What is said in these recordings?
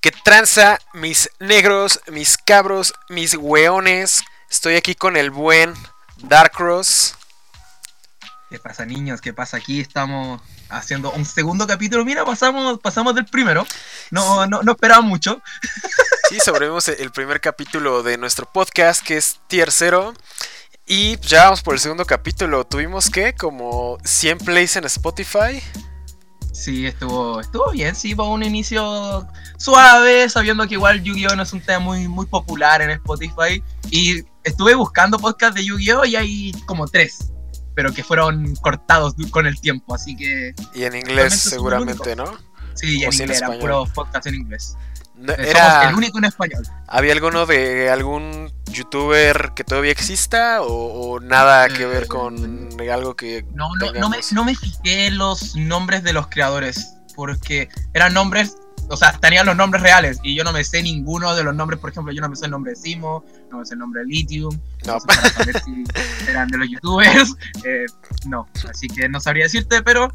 ¿Qué tranza, mis negros, mis cabros, mis weones? Estoy aquí con el buen Darkross. ¿Qué pasa, niños? ¿Qué pasa? Aquí estamos haciendo un segundo capítulo. Mira, pasamos, pasamos del primero. No, no, no esperaba mucho. Sí, sobrevivimos el primer capítulo de nuestro podcast, que es Tier 0. Y ya vamos por el segundo capítulo. Tuvimos que como 100 plays en Spotify. Sí, estuvo, estuvo bien, sí, fue un inicio suave, sabiendo que igual Yu-Gi-Oh! no es un tema muy, muy popular en Spotify. Y estuve buscando podcast de Yu-Gi-Oh! y hay como tres, pero que fueron cortados con el tiempo, así que... Y en inglés seguramente, ¿no? Sí, en inglés, eran puros podcasts en inglés. Eh, era... el único en español. ¿Había alguno de algún youtuber que todavía exista o, nada que ver con eh, algo que... No, no, no, me, no me fijé los nombres de los creadores, porque eran nombres, o sea, tenían los nombres reales y yo no me sé ninguno de los nombres, por ejemplo, yo no me sé el nombre de Simo, no me sé el nombre de Lithium, no, para saber si eran de los youtubers, eh, no, así que no sabría decirte, pero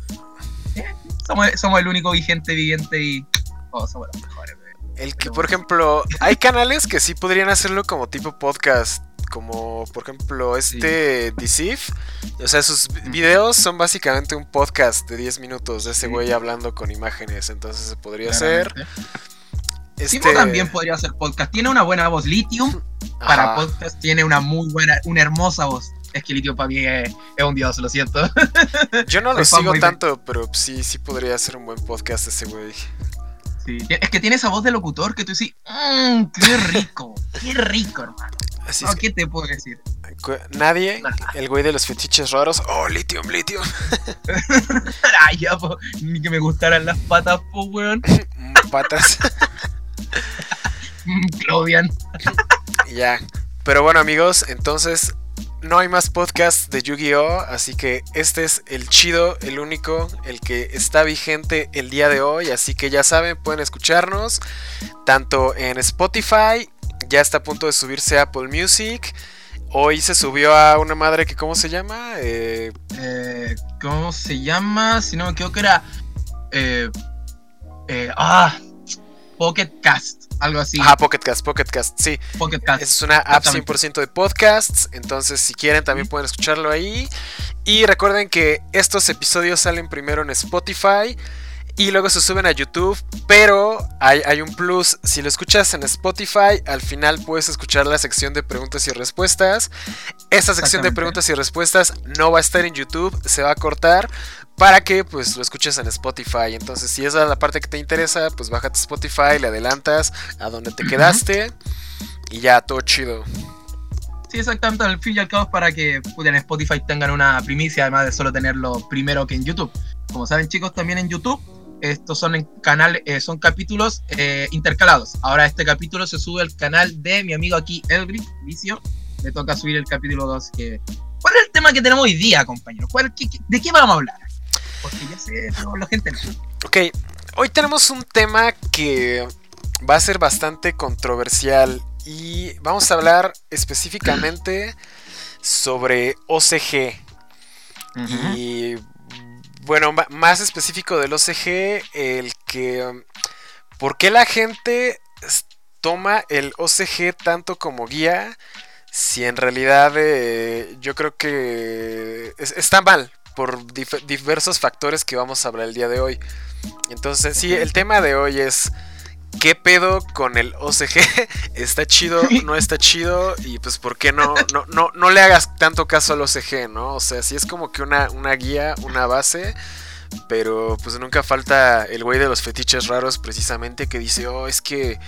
somos, somos el único vigente viviente y oh, somos los mejores. El que, por ejemplo, hay canales que sí podrían hacerlo como tipo podcast. Como por ejemplo este Decif. O sea, sus videos son básicamente un podcast de 10 minutos de ese güey hablando con imágenes. Entonces se podría hacer. Este... también podría hacer podcast. Tiene una buena voz. Lithium para podcast tiene una muy buena, una hermosa voz. Es que Lithium para mí es, un dios, lo siento. Yo no lo sigo tanto, pero sí, sí podría ser un buen podcast ese güey. Es que tiene esa voz de locutor que tú dices, mmm, qué rico, qué rico, hermano. Así ¿Qué te puedo decir? Nadie, el güey de los fetiches raros. Oh, lithium, lithium. Ay, ya, po, ni que me gustaran las patas, po, weón. patas. Mm, Claudian. ya. Pero bueno, amigos, entonces no hay más podcasts de Yu-Gi-Oh! Así que este es el chido, el único, el que está vigente el día de hoy. Así que ya saben, pueden escucharnos tanto en Spotify, ya está a punto de subirse Apple Music. Hoy se subió a una madre que, ¿cómo se llama? Eh, eh, ¿Cómo se llama? Si no me equivoco, era. Eh, ah, Pocket Cast algo así. Ah, Pocket Cast, Pocket Cast, sí. Pocket Es una app 100% de podcasts, entonces si quieren también pueden escucharlo ahí. Y recuerden que estos episodios salen primero en Spotify y luego se suben a YouTube, pero hay, hay, un plus, si lo escuchas en Spotify, al final puedes escuchar la sección de preguntas y respuestas. Esta sección de preguntas y respuestas no va a estar en YouTube, se va a cortar para que pues lo escuches en Spotify. Entonces, si esa es la parte que te interesa, pues bájate Spotify, le adelantas a donde te quedaste y ya todo chido. Sí, exactamente, al fin y al cabo es para que pues, en Spotify tengan una primicia, además de solo tenerlo primero que en YouTube. Como saben chicos, también en YouTube estos son en canal, eh, son capítulos eh, intercalados. Ahora este capítulo se sube al canal de mi amigo aquí, Elbrick Vicio. Le toca subir el capítulo 2. Que... ¿Cuál es el tema que tenemos hoy día, compañero? ¿De qué vamos a hablar? Porque ya sé, pero la gente no. Ok, hoy tenemos un tema que va a ser bastante controversial y vamos a hablar específicamente sobre OCG. Y bueno, más específico del OCG, el que... ¿Por qué la gente toma el OCG tanto como guía si en realidad eh, yo creo que está mal por diversos factores que vamos a hablar el día de hoy? Entonces, sí, el tema de hoy es ¿Qué pedo con el OCG? ¿Está chido? ¿No está chido? Y pues, ¿por qué no, no, no, no le hagas tanto caso al OCG, no? O sea, sí es como que una, una guía, una base. Pero pues nunca falta el güey de los fetiches raros precisamente que dice, oh, es que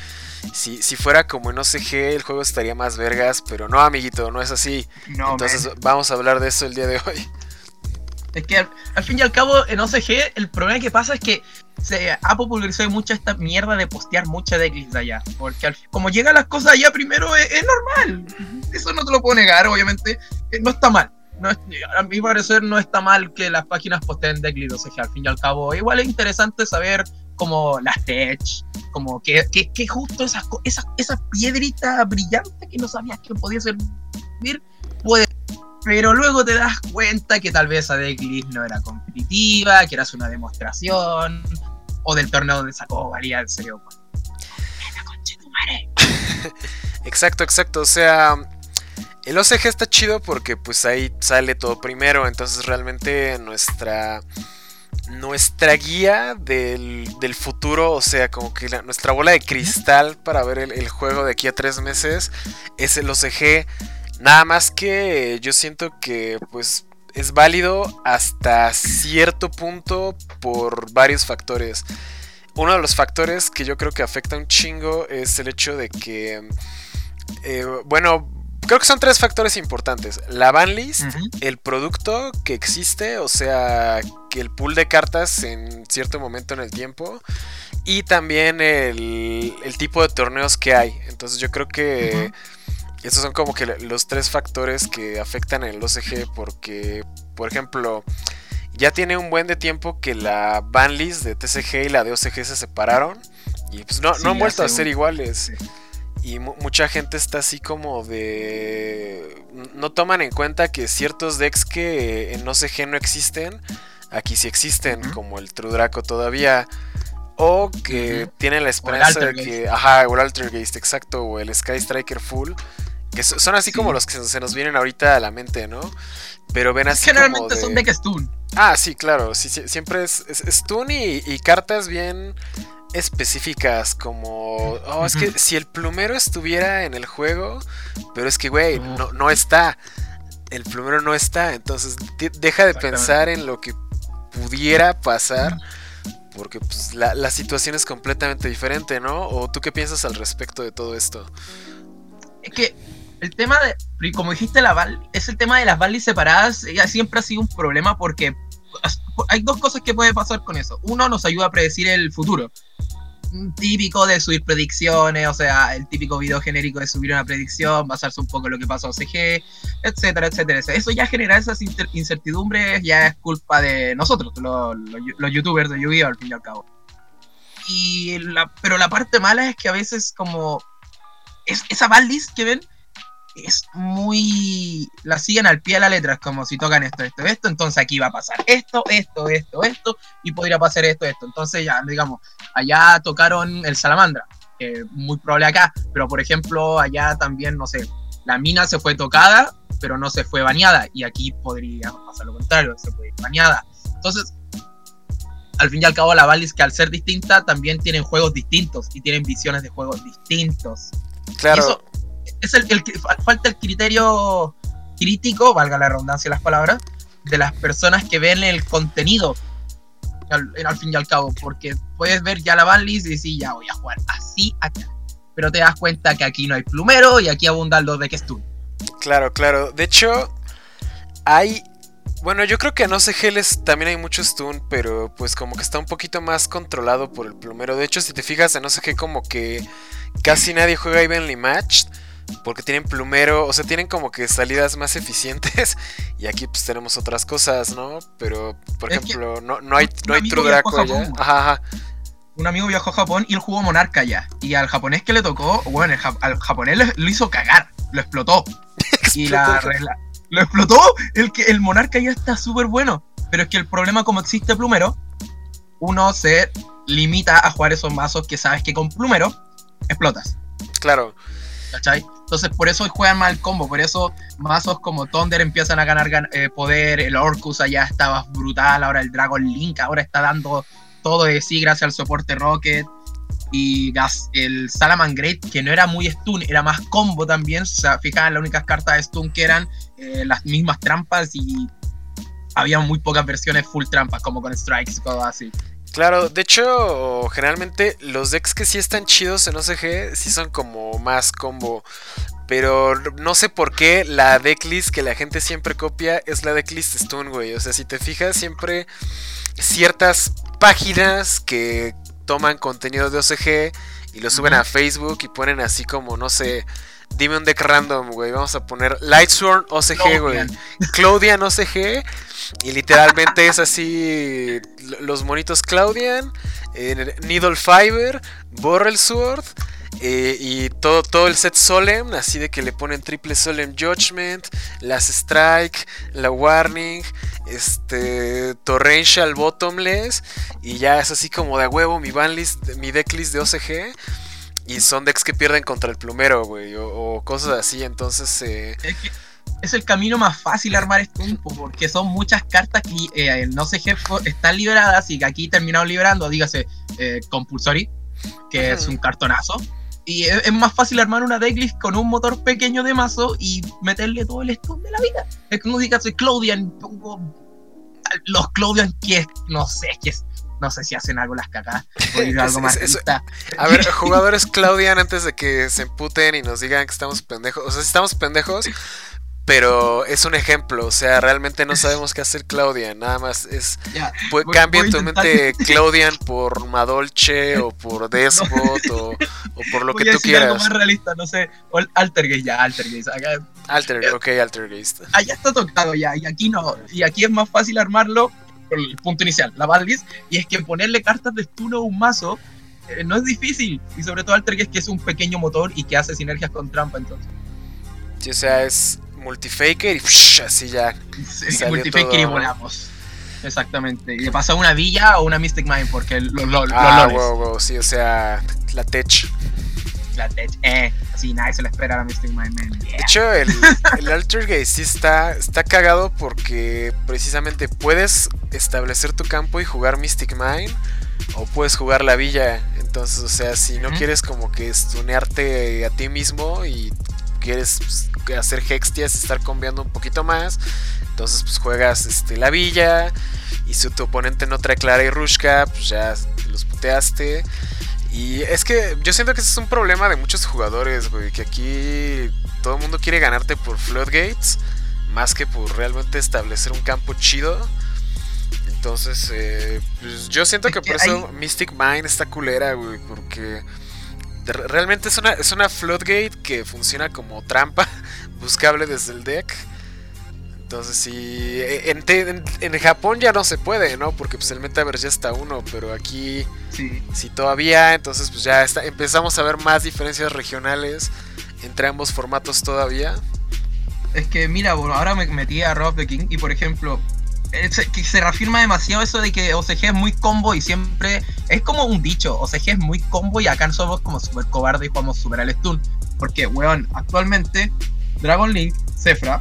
si, si fuera como en OCG el juego estaría más vergas, pero no, amiguito, no es así. Entonces vamos a hablar de eso el día de hoy. Es que al, fin y al cabo en OCG el problema que pasa es que se ha popularizado mucho esta mierda de postear mucha decklist de allá. Porque como llegan las cosas allá primero es, normal. Eso no te lo puedo negar, obviamente. Eh, no está mal. No a mi parecer no está mal que las páginas posteen decklist OCG. Al fin y al cabo, igual es interesante saber como las tech, como que, que, justo esas, esa, esa piedrita brillante que no sabías que podía servir puede pero luego te das cuenta que tal vez Adeklis no era competitiva, que era una demostración, o del torneo donde sacó valía el serio. exacto, exacto. O sea, el OCG está chido porque pues ahí sale todo primero. Entonces realmente nuestra nuestra guía del, del, futuro, o sea, como que nuestra bola de cristal para ver el, el, juego de aquí a tres meses es el OCG. Nada más que yo siento que pues es válido hasta cierto punto por varios factores. Uno de los factores que yo creo que afecta un chingo es el hecho de que, eh, bueno, creo que son tres factores importantes. La banlist, el producto que existe, o sea, que el pool de cartas en cierto momento en el tiempo, y también el, el tipo de torneos que hay. Entonces yo creo que... Estos son como que los tres factores que afectan el OCG porque, por ejemplo, ya tiene un buen de tiempo que la banlist de TCG y la de OCG se separaron y pues no, no han vuelto a ser iguales. Y mucha gente está así como de... No toman en cuenta que ciertos decks que en OCG no existen, aquí sí existen, como el True Draco todavía. O que tienen la esperanza de que... Ajá, o el Altergeist, exacto, o el Sky Striker Full que son así como los que se nos vienen ahorita a la mente, ¿no? Pero ven así. Generalmente son de Stun. Ah, sí, claro. Sí, siempre es, Stun y, cartas bien específicas como oh, es que si el plumero estuviera en el juego pero es que güey no, no está el plumero no está entonces deja de pensar en lo que pudiera pasar porque pues, la, la, situación es completamente diferente no o tú qué piensas al respecto de todo esto es que el tema de, como dijiste, la val, es el tema de las valis separadas, ella siempre ha sido un problema porque hay dos cosas que puede pasar con eso. Uno, nos ayuda a predecir el futuro. Típico de subir predicciones, o sea, el típico video genérico de subir una predicción, basarse un poco en lo que pasó a OCG, etcétera, etcétera. Eso ya genera esas incertidumbres, ya es culpa de nosotros, los, youtubers de yu al fin y al cabo. Y la, pero la parte mala es que a veces como es, esa balis que ven es muy. La siguen al pie de la letra, es como si tocan esto, esto, esto, entonces aquí va a pasar esto, esto, esto, esto, y podría pasar esto, esto. Entonces ya, digamos, allá tocaron el salamandra, que muy probable acá, pero por ejemplo, allá también, no sé, la mina se fue tocada, pero no se fue bañada, y aquí podría pasar lo contrario, se fue bañada. Entonces, al fin y al cabo, la Valis, que al ser distinta, también tienen juegos distintos y tienen visiones de juegos distintos. Claro es el, falta el criterio crítico, valga la redundancia de las palabras, de las personas que ven el contenido al, fin y al cabo, porque puedes ver ya la banlist y decir, ya voy a jugar así acá. Pero te das cuenta que aquí no hay plumero y aquí abundan los de que tú. Claro, claro. De hecho, hay. Bueno, yo creo que en OCGLs también hay mucho stun, pero pues como que está un poquito más controlado por el plumero. De hecho, si te fijas en OCG, como que casi nadie juega Evenly Matched porque tienen plumero, o sea, tienen como que salidas más eficientes y aquí pues tenemos otras cosas, ¿no? Pero, por ejemplo, no, no hay, no hay True Draco allá. Ajá, ajá. Un amigo viajó a Japón y él jugó Monarca ya. Y al japonés que le tocó, bueno, al japonés lo, hizo cagar, lo explotó. y la regla, lo explotó, el, que, el Monarca ya está súper bueno. Pero es que el problema como existe plumero, uno se limita a jugar esos mazos que sabes que con plumero explotas. Claro. ¿Cachai? Entonces, por eso juegan mal combo. Por eso mazos como Thunder empiezan a ganar eh, poder. El Orcus allá estaba brutal. Ahora el Dragon Link ahora está dando todo de sí gracias al soporte Rocket. Y el Salaman Great, que no era muy stun, era más combo también. O sea, fijaban las únicas cartas de stun que eran eh, las mismas trampas y había muy pocas versiones full trampas, como con strikes cosas así. Claro, de hecho, generalmente los decks que sí están chidos en OCG sí son como más combo. Pero no sé por qué la decklist que la gente siempre copia es la decklist Stun, güey. O sea, si te fijas, siempre ciertas páginas que toman contenido de OCG y lo suben a Facebook y ponen así como, no sé, dime un deck random, güey. Vamos a poner Lightsworn OCG, güey. Claudian OCG. Y literalmente es así: los monitos Claudian, eh, Needle Fiber, Borrel Sword. Eh, y todo, todo el set Solemn, así de que le ponen triple Solemn Judgment, las Strike, la Warning, este Torrential Bottomless, y ya es así como de huevo mi banlist, mi decklist de OCG. Y son decks que pierden contra el plumero, güey, o, cosas así, entonces... Eh... Es, que es el camino más fácil armar este grupo, porque son muchas cartas que eh, no sé qué están liberadas y que aquí terminaron liberando, dígase, eh, Compulsory, que es un cartonazo. Y es, más fácil armar una decklist con un motor pequeño de mazo y meterle todo el stun de la vida. Es como dígase Claudian, los Claudian que no sé, que es no sé si hacen algo las algo más A ver, jugadores Claudian antes de que se emputen y nos digan que estamos pendejos. O sea, si estamos pendejos, pero es un ejemplo, o sea, realmente no sabemos qué hacer Claudian, nada más es cambia tu mente Claudian por Madolche o por Despot o, por lo que tú quieras. Algo más realista, no sé, o Altergeist ya, Altergeist. Alter, ok, Altergeist. Allá está tocado ya, y aquí no, y aquí es más fácil armarlo el punto inicial, la Badlist, y es que ponerle cartas de stun a un mazo eh, no es difícil, y sobre todo Altergeist que es un pequeño motor y que hace sinergias con trampa entonces. Sí, o sea, es multifaker y así ya. Sí, multifaker y volamos. Exactamente. Y le pasa una villa o una Mystic Mine porque los lo, Ah, wow, wow, sí, o sea, la tech. La tech, eh. Así nadie se le espera a la Mystic man. De hecho, el, el Altergeist sí está, está cagado porque precisamente puedes establecer tu campo y jugar Mystic Mine o puedes jugar la villa. Entonces, o sea, si no quieres como que stunearte a ti mismo y quieres pues, hacer hextias y estar cambiando un poquito más, entonces pues juegas este, la villa y si tu oponente no trae Clara y Rushka, pues ya los puteaste. Y es que yo siento que ese es un problema de muchos jugadores, güey, que aquí todo el mundo quiere ganarte por floodgates, más que por realmente establecer un campo chido. Entonces, eh, pues yo siento que, por eso Mystic Mind está culera, güey, porque realmente es una, es una floodgate que funciona como trampa buscable desde el deck. Entonces, sí, e, en, Japón ya no se puede, ¿no? Porque pues el metaverse ya está uno, pero aquí sí, todavía, entonces pues ya está, empezamos a ver más diferencias regionales entre ambos formatos todavía. Es que mira, ahora me metí a Rob the King y por ejemplo, que se reafirma demasiado eso de que OCG es muy combo y siempre es como un dicho, OCG es muy combo y acá somos como super cobarde y jugamos super al stun. Porque, weón, actualmente Dragon Link, Zefra,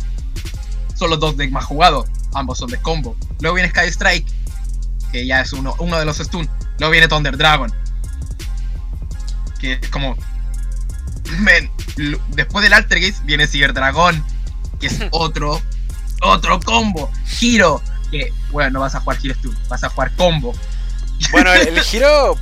son los dos decks más jugados, ambos son de combo. Luego viene Sky Strike, que ya es uno, uno de los stun. Luego viene Thunder Dragon, que es como... Men, después del Altergeist viene Ciber Dragon, que es otro, otro combo. Giro, bueno, no vas a jugar Giro Stun, vas a jugar combo. Bueno, el, giro.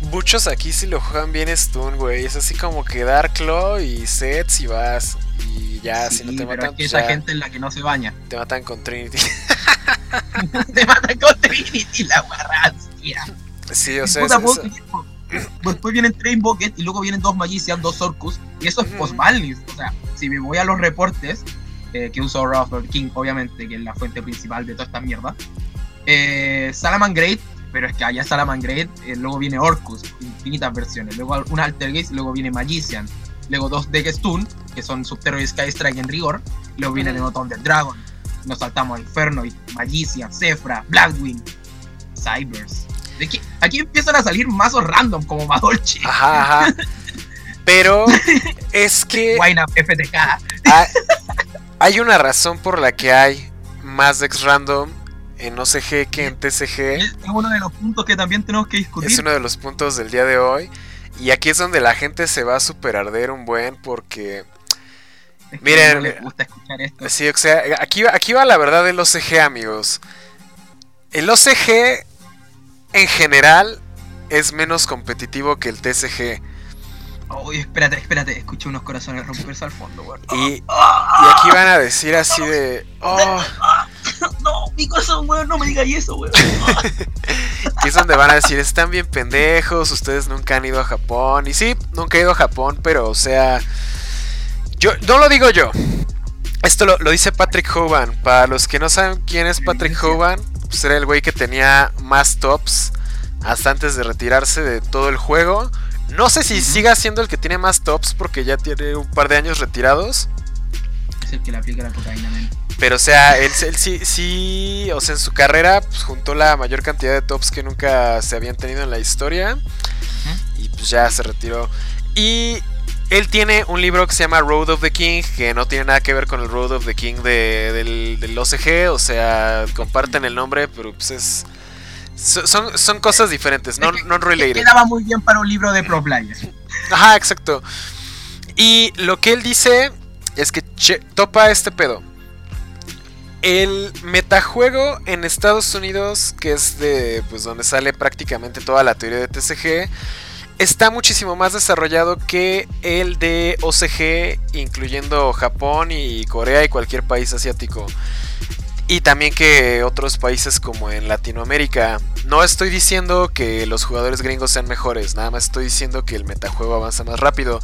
Muchos aquí si lo juegan bien Stun, güey. Es así como que Dark Claw y sets y vas. Y ya, si no te matan. Pues esa gente en la que no se baña. Te matan con Trinity. te matan con Trinity, la guarrancia. Sí, o sea. Después vienen Train Bucket y luego vienen dos Magician, dos Orcus. Y eso es post O sea, si me voy a los reportes, eh, que usó Ralph King, obviamente, que es la fuente principal de toda esta mierda. Eh, Salaman Great, pero es que allá Salaman Great, eh, luego viene Orcus, infinitas versiones, luego un Altergeist, luego viene Magician, luego dos Deck Stun, que son Subterror y Sky Strike en rigor, luego viene el botón del Dragon, nos saltamos a Infernoid, Magician, Zephyra, Blackwing, Cybers. Aquí, aquí empiezan a salir mazos random como Madolche. Ajá, ajá. Pero es que. Wine FTK. Hay una razón por la que hay más decks random en OCG que en TCG. Es uno de los puntos que también tenemos que discutir. Es uno de los puntos del día de hoy. Y aquí es donde la gente se va a super arder un buen porque... miren, no gusta escuchar esto. Sí, o sea, aquí, aquí va la verdad del OCG, amigos. El OCG en general es menos competitivo que el TCG. Uy, espérate, espérate, escucho unos corazones romperse al fondo, güey. Y, y, aquí van a decir así de. Oh. No, mi corazón, güey, no me digas eso, güey. Aquí es donde van a decir, están bien pendejos, ustedes nunca han ido a Japón. Y sí, nunca he ido a Japón, pero o sea. Yo no lo digo yo. Esto lo, lo dice Patrick Hoban. Para los que no saben quién es Patrick Hoban, pues era el güey que tenía más tops hasta antes de retirarse de todo el juego. No sé si siga siendo el que tiene más tops porque ya tiene un par de años retirados. Es el que le aplica la cocaína, Pero o sea, él, sí, sí, o sea, en su carrera pues, juntó la mayor cantidad de tops que nunca se habían tenido en la historia. y pues ya se retiró. Y él tiene un libro que se llama Road of the King, que no tiene nada que ver con el Road of the King de, del, OCG, o sea, comparten el nombre, pero pues es... Son, son cosas diferentes, no, no related. Quedaba muy bien para un libro de pro player. Ajá, exacto. Y lo que él dice es que topa este pedo. El metajuego en Estados Unidos, que es de pues donde sale prácticamente toda la teoría de TCG, está muchísimo más desarrollado que el de OCG, incluyendo Japón y Corea y cualquier país asiático. Y también que otros países como en Latinoamérica. No estoy diciendo que los jugadores gringos sean mejores, nada más estoy diciendo que el metajuego avanza más rápido.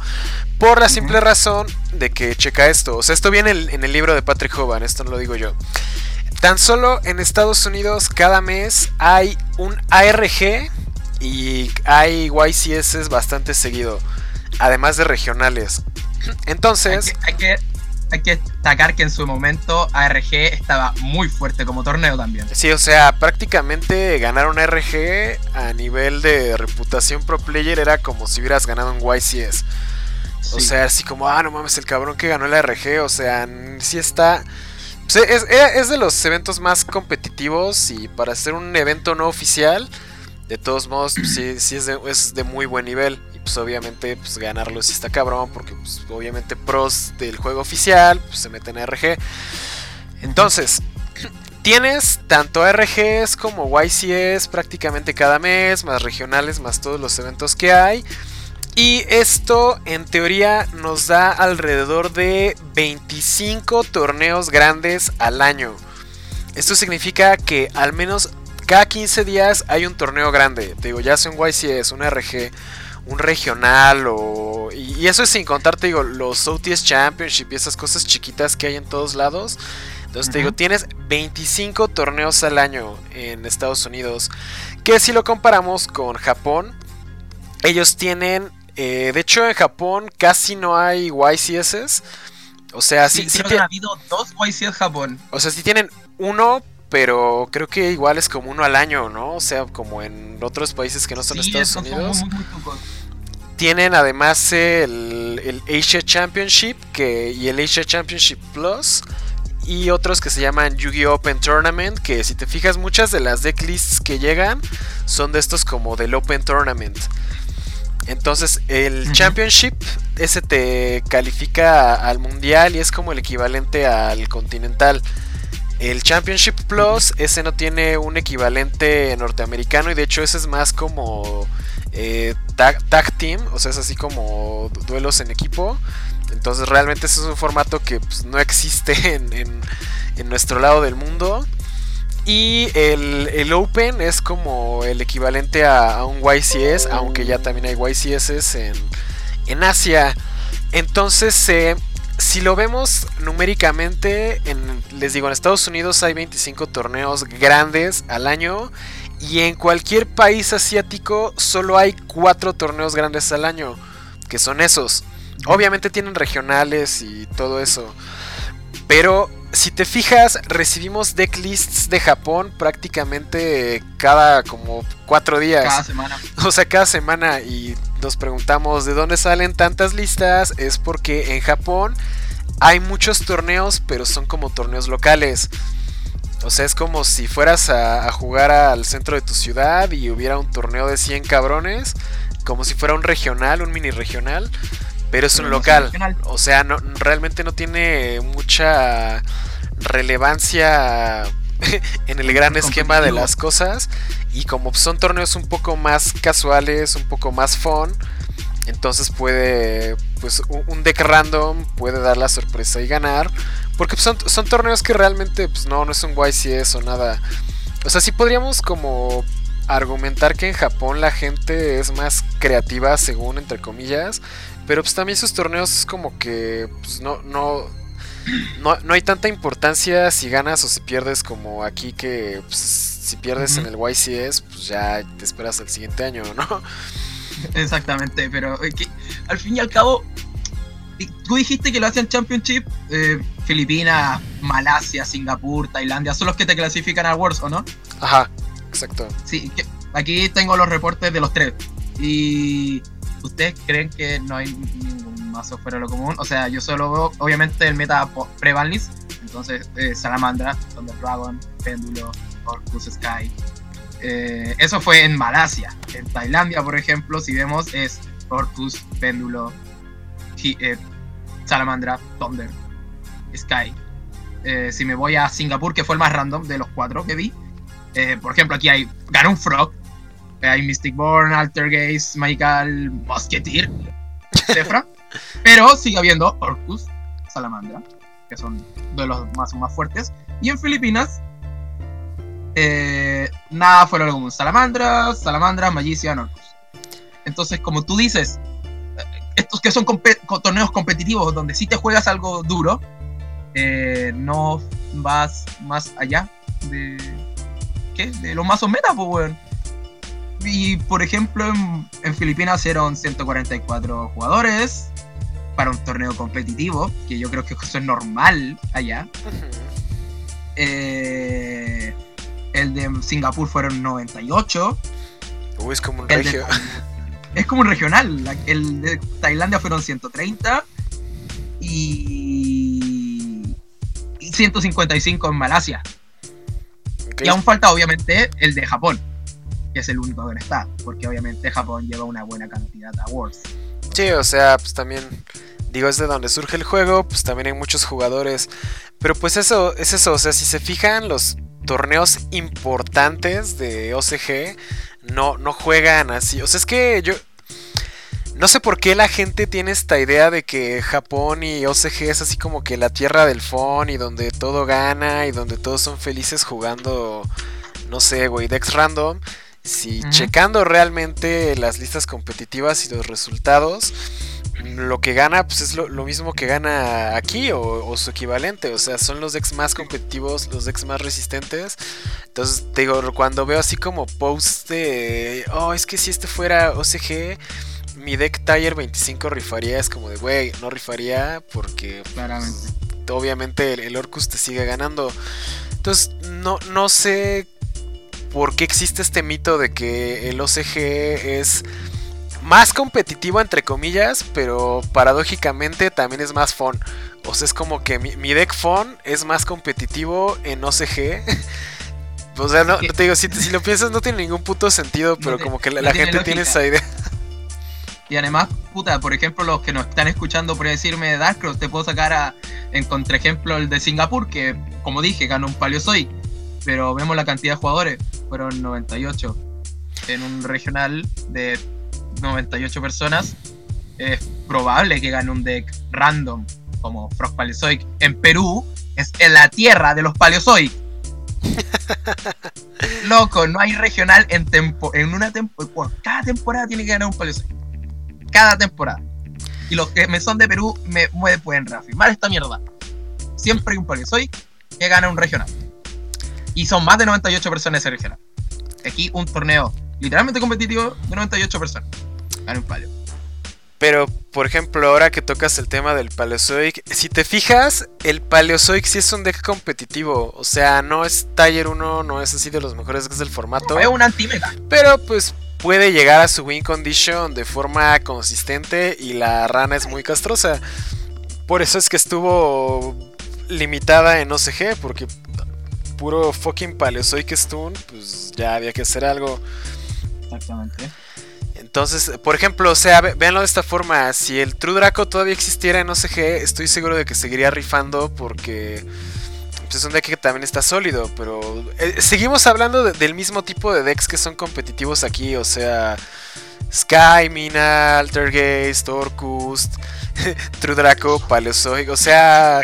Por la simple razón de que checa esto. O sea, esto viene en el libro de Patrick Hoban, esto no lo digo yo. Tan solo en Estados Unidos cada mes hay un ARG y hay YCS bastante seguido, además de regionales. Entonces... Hay que, hay que, destacar que en su momento ARG estaba muy fuerte como torneo también. Sí, o sea, prácticamente ganar un ARG a nivel de reputación pro player era como si hubieras ganado un YCS. O sea, así como, ah, no mames, el cabrón que ganó el ARG, o sea, sí está... Es, es, de los eventos más competitivos y para hacer un evento no oficial, de todos modos, pues, sí, sí es, de, es, de, muy buen nivel. Pues obviamente pues, ganarlo sí está cabrón, porque pues, obviamente pros del juego oficial se meten a RG. Entonces, tienes tanto RGs como YCS prácticamente cada mes, más regionales, más todos los eventos que hay. Y esto en teoría nos da alrededor de 25 torneos grandes al año. Esto significa que al menos cada 15 días hay un torneo grande. Te digo, ya sea un YCS, un RG, un regional o... Y, eso es sin contar, te digo, los OTS Championship y esas cosas chiquitas que hay en todos lados. Entonces te digo, tienes 25 torneos al año en Estados Unidos. Que si lo comparamos con Japón, ellos tienen... Eh, de hecho, en Japón casi no hay YCS. O sea, sí, sí, sí ha habido dos YCS Japón. O sea, si tienen uno, pero creo que igual es como uno al año, ¿no? O sea, como en otros países que no son Estados Unidos. tienen además el, el, Asia Championship que, y el Asia Championship Plus y otros que se llaman Yu-Gi-Oh! Open Tournament, que si te fijas muchas de las decklists que llegan son de estos como del Open Tournament. Entonces el Championship, ese te califica al mundial y es como el equivalente al continental. El Championship Plus, ese no tiene un equivalente norteamericano y de hecho ese es más como eh, tag, team, o sea, es así como duelos en equipo. Entonces realmente ese es un formato que pues, no existe en, nuestro lado del mundo. Y el, Open es como el equivalente a, un YCS, aunque ya también hay YCS en, en Asia. Entonces se si lo vemos numéricamente, les digo, en Estados Unidos hay 25 torneos grandes al año y en cualquier país asiático solo hay 4 torneos grandes al año, que son esos. Obviamente tienen regionales y todo eso. Pero si te fijas, recibimos decklists de Japón prácticamente cada como cuatro días. Cada semana. O sea, cada semana. Y nos preguntamos de dónde salen tantas listas. Es porque en Japón hay muchos torneos, pero son como torneos locales. O sea, es como si fueras a, jugar al centro de tu ciudad y hubiera un torneo de 100 cabrones. Como si fuera un regional, un mini regional. Pero es un local. O sea, no, realmente no tiene mucha relevancia en el gran esquema de las cosas. Y como son torneos un poco más casuales, un poco más fun, entonces puede, pues un deck random puede dar la sorpresa y ganar. Porque son, son torneos que realmente, pues no, no es un YCS o nada. O sea, sí podríamos como argumentar que en Japón la gente es más creativa, según entre comillas. Pero pues también sus torneos como que pues, no, no, no, hay tanta importancia si ganas o si pierdes como aquí que pues, si pierdes en el YCS, pues ya te esperas el siguiente año, ¿no? Exactamente, pero eh, al fin y al cabo, tú dijiste que lo hacen Championship, eh, Filipinas, Malasia, Singapur, Tailandia, son los que te clasifican a Worlds, ¿o no? Ajá, exacto. Sí, aquí tengo los reportes de los tres. Y ustedes creen que no hay ningún mazo fuera lo común. O sea, yo solo veo, obviamente, el meta pre-banlist. Entonces, eh, Salamandra, Thunder Dragon, Péndulo, Orcus Sky. Eh, eso fue en Malasia. En Tailandia, por ejemplo, si vemos, es Orcus, Péndulo, eh, Salamandra, Thunder, Sky. si me voy a Singapur, que fue el más random de los cuatro que vi, por ejemplo, aquí hay Ganon Frog, hay Mystic Born, Altergeist, Magical, Musketeer, Zefra. pero sigue habiendo Orcus, Salamandra, que son de los más, más fuertes. Y en Filipinas, eh, nada fuera común. Salamandra, Salamandra, Magician, Orcus. Entonces, como tú dices, eh, estos que son torneos competitivos donde si te juegas algo duro, eh, no vas más allá de, ¿qué? de los mazos meta, pues, weón. Y por ejemplo, en, Filipinas eran 144 jugadores para un torneo competitivo, que yo creo que eso es normal allá. Eh, el de Singapur fueron 98. Uy, es como un regio. es como un regional. El de Tailandia fueron 130 y, y 155 en Malasia. Y aún falta obviamente el de Japón que es el único que está, porque obviamente Japón lleva una buena cantidad de awards. Sí, o sea, pues también digo, es de donde surge el juego, pues también hay muchos jugadores, pero pues eso es eso, o sea, si se fijan los torneos importantes de OCG no no juegan así, o sea, es que yo no sé por qué la gente tiene esta idea de que Japón y OCG es así como que la tierra del fon y donde todo gana y donde todos son felices jugando, no sé, güey, Dex Random. Si checando realmente las listas competitivas y los resultados, lo que gana pues es lo, mismo que gana aquí o, su equivalente. O sea, son los decks más competitivos, los decks más resistentes. Entonces, te digo, cuando veo así como post de, oh, es que si este fuera OCG, mi deck Tier 25 rifaría. Es como de, güey, no rifaría porque Claramente. obviamente el, el Orcus te sigue ganando. Entonces, no, no sé por qué existe este mito de que el OCG es más competitivo entre comillas, pero paradójicamente también es más fun. O sea, es como que mi, deck fun es más competitivo en OCG. o sea, no, te digo, si, lo piensas no tiene ningún puto sentido, pero como que la, gente tiene esa idea. Y además, puta, por ejemplo, los que nos están escuchando por decirme Darkross, te puedo sacar a, en contraejemplo el de Singapur, que como dije, ganó un Paleozoic pero vemos la cantidad de jugadores, fueron 98. En un regional de 98 personas, es probable que gane un deck random como Frog Paleozoic. En Perú, es en la tierra de los Paleozoic. Loco, no hay regional en, tempo, en una temporada. Cada temporada tiene que ganar un Paleozoic. Cada temporada. Y los que me son de Perú me, me pueden reafirmar esta mierda. Siempre hay un Paleozoic que gana un regional. Y son más de 98 personas ese regional. Aquí un torneo literalmente competitivo de 98 personas. Gana un palio. Pero, por ejemplo, ahora que tocas el tema del Paleozoic, si te fijas, el Paleozoic sí es un deck competitivo. O sea, no es Tier 1, no es así de los mejores decks del formato. es un anti-meta. Pero, pues, puede llegar a su win condition de forma consistente y la rana es muy castrosa. Por eso es que estuvo limitada en OCG, porque puro fucking Paleozoic Stun, pues ya había que hacer algo. Exactamente. Entonces, por ejemplo, o sea, véanlo de esta forma, si el True Draco todavía existiera en OCG, estoy seguro de que seguiría rifando porque pues, es un deck que también está sólido, pero eh, seguimos hablando del mismo tipo de decks que son competitivos aquí, o sea, Sky, Mina, Altergeist, Orcust, True Draco, Paleozoic, o sea,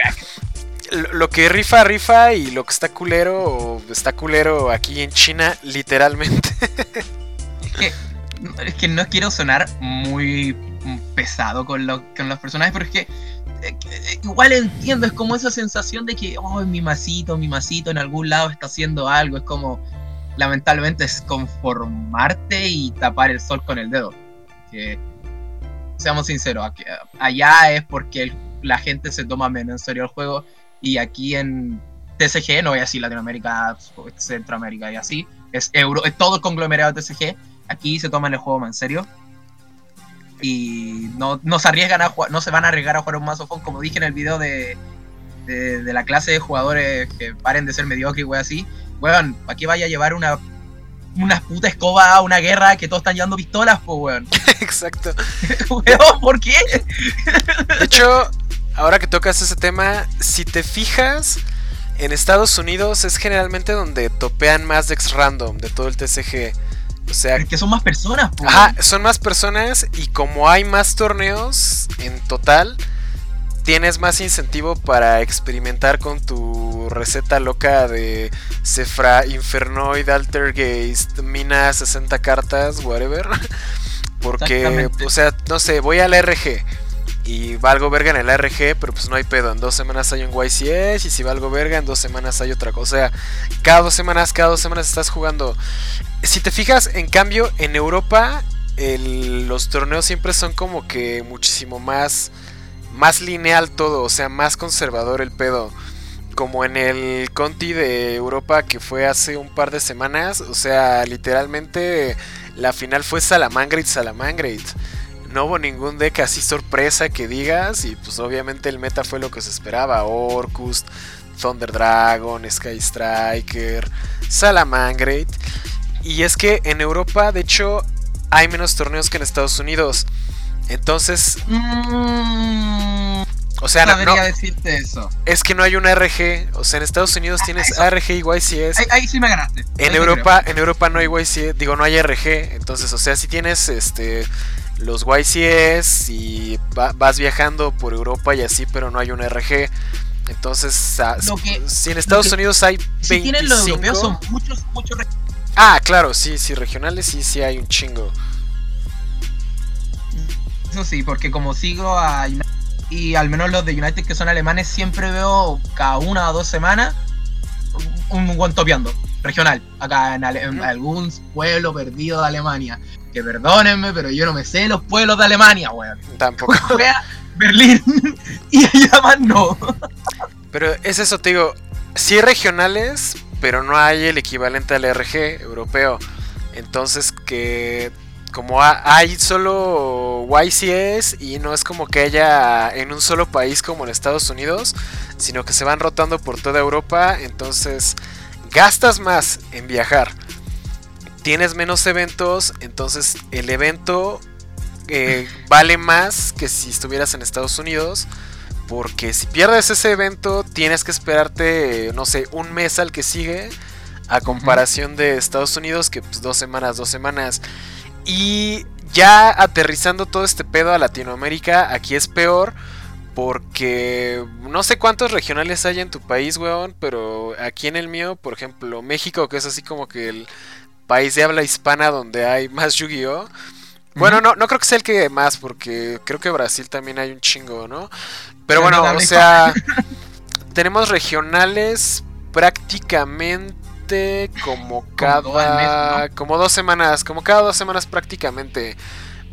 lo que rifa, rifa y lo que está culero, está culero aquí en China, literalmente. es, que, no quiero sonar muy pesado con, con los personajes, pero es que eh, eh, igual entiendo, es como esa sensación de que, oh, mi masito, mi masito en algún lado está haciendo algo, es como, lamentablemente es conformarte y tapar el sol con el dedo. Que, seamos sinceros, allá es porque la gente se toma menos en serio el juego y aquí en TCG, no voy a decir Latinoamérica, Centroamérica y así, es, Euro, es todo el conglomerado de TCG, aquí se toman el juego más en serio y no, no se arriesgan a jugar, no se van a arriesgar a jugar un mazo como dije en el video de, de, la clase de jugadores que paren de ser mediocres y así. Weón, ¿para qué vaya a llevar una una puta escoba a una guerra que todos están llevando pistolas, pues, weón? Exacto. weón, ¿por qué? de hecho, ahora que tocas ese tema, si te fijas, en Estados Unidos es generalmente donde topean más ex random de todo el TCG. O sea, que son más personas, pues. Ajá, son más personas y como hay más torneos en total, tienes más incentivo para experimentar con tu receta loca de Cefra Infernoid, Altergeist, Mina 60 cartas, whatever. Porque, o sea, no sé, voy al RG y valgo verga en el RG, pero pues no hay pedo. En dos semanas hay un YCS y si valgo verga, en dos semanas hay otra cosa. O sea, cada dos semanas, cada dos semanas estás jugando. Si te fijas, en cambio, en Europa los torneos siempre son como que muchísimo más más lineal todo, o sea, más conservador el pedo. Como en el Conti de Europa que fue hace un par de semanas, o sea, literalmente la final fue Salamangreat, Salamangreat. No hubo ningún deck así sorpresa que digas, y pues obviamente el meta fue lo que se esperaba: Orcus, Thunder Dragon, Sky Striker, Salamangreat. Y es que en Europa, de hecho, hay menos torneos que en Estados Unidos. Entonces. Mm, o sea, no, decirte eso. Es que no hay un RG. O sea, en Estados Unidos tienes ARG y YCS. Ahí, ahí, sí me ganaste. En Europa, en Europa no hay YCS. Digo, no hay RG. Entonces, o sea, si tienes este los YCS y vas viajando por Europa y así, pero no hay un RG. Entonces, si en Estados Unidos hay 25... Si tienen los europeos son muchos, muchos Ah, claro, sí, sí, regionales sí, sí hay un chingo. Eso sí, porque como sigo a United, y al menos los de United que son alemanes, siempre veo cada una o dos semanas un guantopeando regional, acá en, algún pueblo perdido de Alemania. Que perdónenme, pero yo no me sé los pueblos de Alemania, weón. Tampoco. Berlín y allá más no. Pero es eso, te digo, sí regionales, pero no hay el equivalente al RG europeo. Entonces que como hay solo YCS y no es como que haya en un solo país como en Estados Unidos, sino que se van rotando por toda Europa, entonces gastas más en viajar. Tienes menos eventos, entonces el evento eh, vale más que si estuvieras en Estados Unidos. Porque si pierdes ese evento, tienes que esperarte, no sé, un mes al que sigue. A comparación de Estados Unidos, que pues dos semanas, dos semanas. Y ya aterrizando todo este pedo a Latinoamérica, aquí es peor. Porque no sé cuántos regionales hay en tu país, weón. Pero aquí en el mío, por ejemplo, México, que es así como que el país de habla hispana donde hay más Yu-Gi-Oh! Bueno, no, no creo que sea el que más, porque creo que Brasil también hay un chingo, ¿no? Pero bueno, o sea, tenemos regionales prácticamente como cada como dos semanas, como cada dos semanas prácticamente.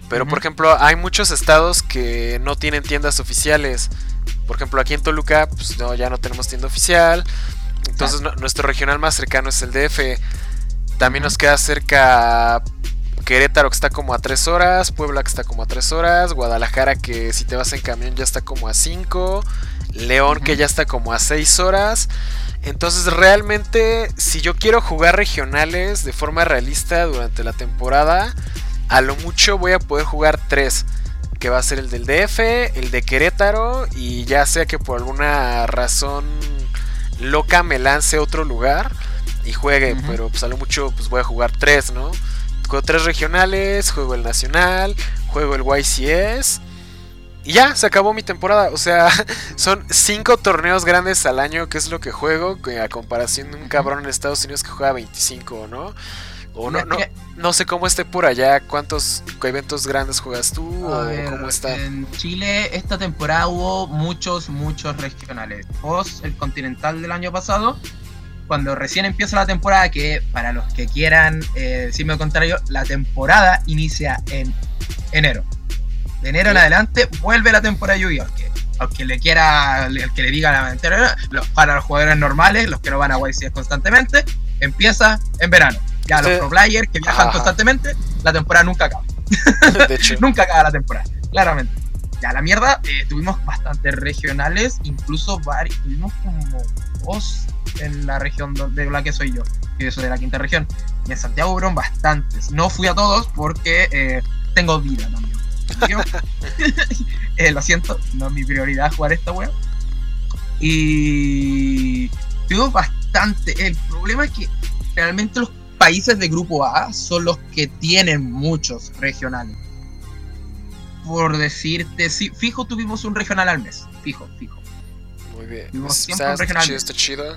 Pero por ejemplo, hay muchos estados que no tienen tiendas oficiales. Por ejemplo, aquí en Toluca, pues no, ya no tenemos tienda oficial. Entonces nuestro regional más cercano es el DF. También nos queda cerca Querétaro que está como a 3 horas, Puebla que está como a 3 horas, Guadalajara que si te vas en camión ya está como a 5, León que ya está como a 6 horas. Entonces realmente si yo quiero jugar regionales de forma realista durante la temporada, a lo mucho voy a poder jugar 3. Que va a ser el del DF, el de Querétaro y ya sea que por alguna razón loca me lance otro lugar y juegue. Pero pues a lo mucho pues voy a jugar 3, ¿no? Juego 3 regionales, juego el nacional, juego el YCS y ya, se acabó mi temporada. O sea, son cinco torneos grandes al año, que es lo que juego, a comparación de un cabrón en Estados Unidos que juega 25, ¿no? O no, no, no sé cómo esté por allá, cuántos eventos grandes juegas tú o cómo está. En Chile esta temporada hubo muchos, muchos regionales. Post el Continental del año pasado, cuando recién empieza la temporada, que para los que quieran eh, decirme lo contrario, la temporada inicia en enero. De enero en adelante vuelve la temporada de lluvia. Aunque, le quiera, el que le diga la mentira, para los jugadores normales, los que no van a YCS constantemente, empieza en verano. Ya los pro players que viajan constantemente, la temporada nunca acaba. De hecho. Nunca acaba la temporada, claramente. Ya, la mierda, eh, tuvimos bastantes regionales, incluso varios, tuvimos como dos en la región de la que soy yo, que soy de la quinta región. Y en Santiago hubieron bastantes. No fui a todos porque eh, tengo vida también. eh, lo siento, no es mi prioridad jugar esta wea. Y tuvimos bastante. El problema es que realmente los países de grupo A son los que tienen muchos regionales. Por decirte, sí, fijo tuvimos un regional al mes. Fijo, fijo. Muy bien. Está chido.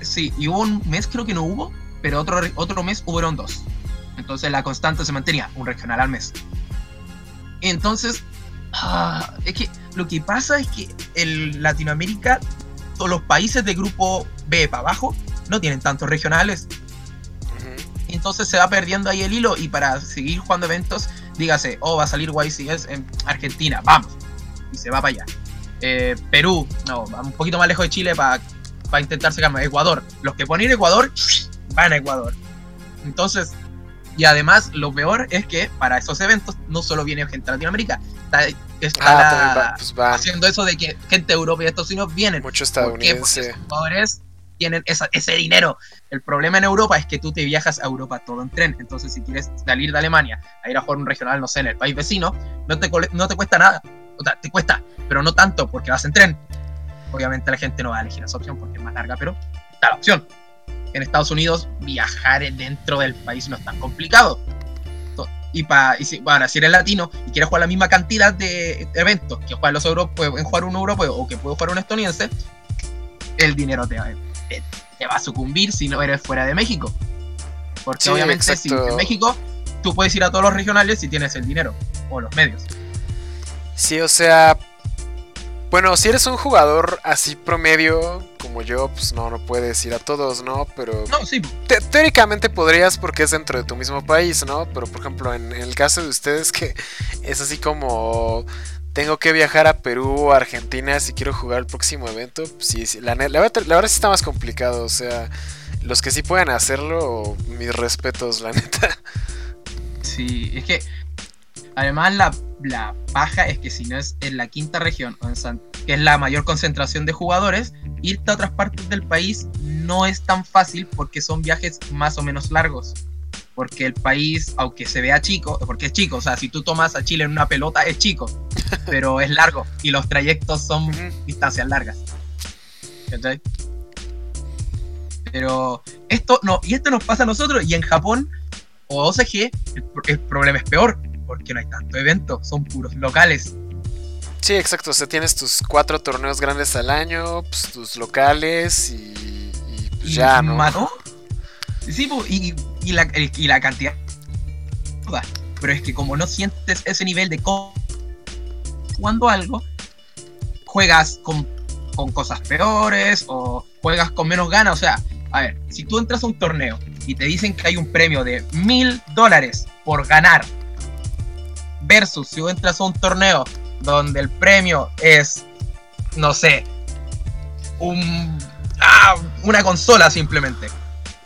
Sí, y hubo un mes creo que no hubo, pero otro, otro mes hubieron dos. Entonces la constante se mantenía, un regional al mes. Entonces, ah, es que lo que pasa es que en Latinoamérica, todos los países de grupo B para abajo no tienen tantos regionales. Entonces se va perdiendo ahí el hilo y para seguir jugando eventos, dígase, oh, va a salir YCS en Argentina, vamos. Y se va para allá. Eh, Perú, no, un poquito más lejos de Chile para para intentar sacarme. Ecuador. Los que ponen Ecuador, van a Ecuador. Entonces, y además, lo peor es que para esos eventos no solo viene gente de Latinoamérica, está, ah, pues haciendo eso de que gente de Europa y Estados Unidos vienen. Muchos estadounidenses. Porque jugadores tienen ese dinero. El problema en Europa es que tú te viajas a Europa todo en tren. Entonces, si quieres salir de Alemania a ir a jugar un regional, no sé, en el país vecino, no te, no te cuesta nada. O sea, te cuesta, pero no tanto porque vas en tren. Obviamente la gente no va a elegir esa opción porque es más larga, pero está la opción. En Estados Unidos viajar dentro del país no es tan complicado. Y, para si, bueno, si eres latino y quieres jugar la misma cantidad de eventos que juegan los europeos, en jugar un europeo o que puede jugar un estadounidense, el dinero te va, te, va a sucumbir si no eres fuera de México. Porque obviamente si en México tú puedes ir a todos los regionales si tienes el dinero o los medios. Sí, o sea, bueno, si eres un jugador así promedio como yo, pues no, no puedes ir a todos, ¿no? Pero no, sí. teóricamente podrías porque es dentro de tu mismo país, ¿no? Pero por ejemplo, en, el caso de ustedes que es así como tengo que viajar a Perú o Argentina si quiero jugar el próximo evento, pues sí, sí la, la, la, verdad sí está más complicado, o sea, los que sí pueden hacerlo, mis respetos, la neta. Sí, es que Además, la, la paja es que si no es en la quinta región, o en San, que es la mayor concentración de jugadores, irte a otras partes del país no es tan fácil porque son viajes más o menos largos. Porque el país, aunque se vea chico, porque es chico, o sea, si tú tomas a Chile en una pelota, es chico, pero es largo y los trayectos son distancias largas. Pero esto no, y esto nos pasa a nosotros, y en Japón o OCG, el problema es peor, porque no hay tanto evento, son puros locales. Sí, exacto, o sea, tienes tus cuatro torneos grandes al año, pues, tus locales y, pues ya, ¿no? Sí, y, y, la, y la cantidad. Pero es que como no sientes ese nivel de jugando algo, juegas con, con cosas peores o juegas con menos ganas. O sea, a ver, si tú entras a un torneo y te dicen que hay un premio de mil dólares por ganar versus si entras a un torneo donde el premio es, no sé, un, ah, una consola simplemente.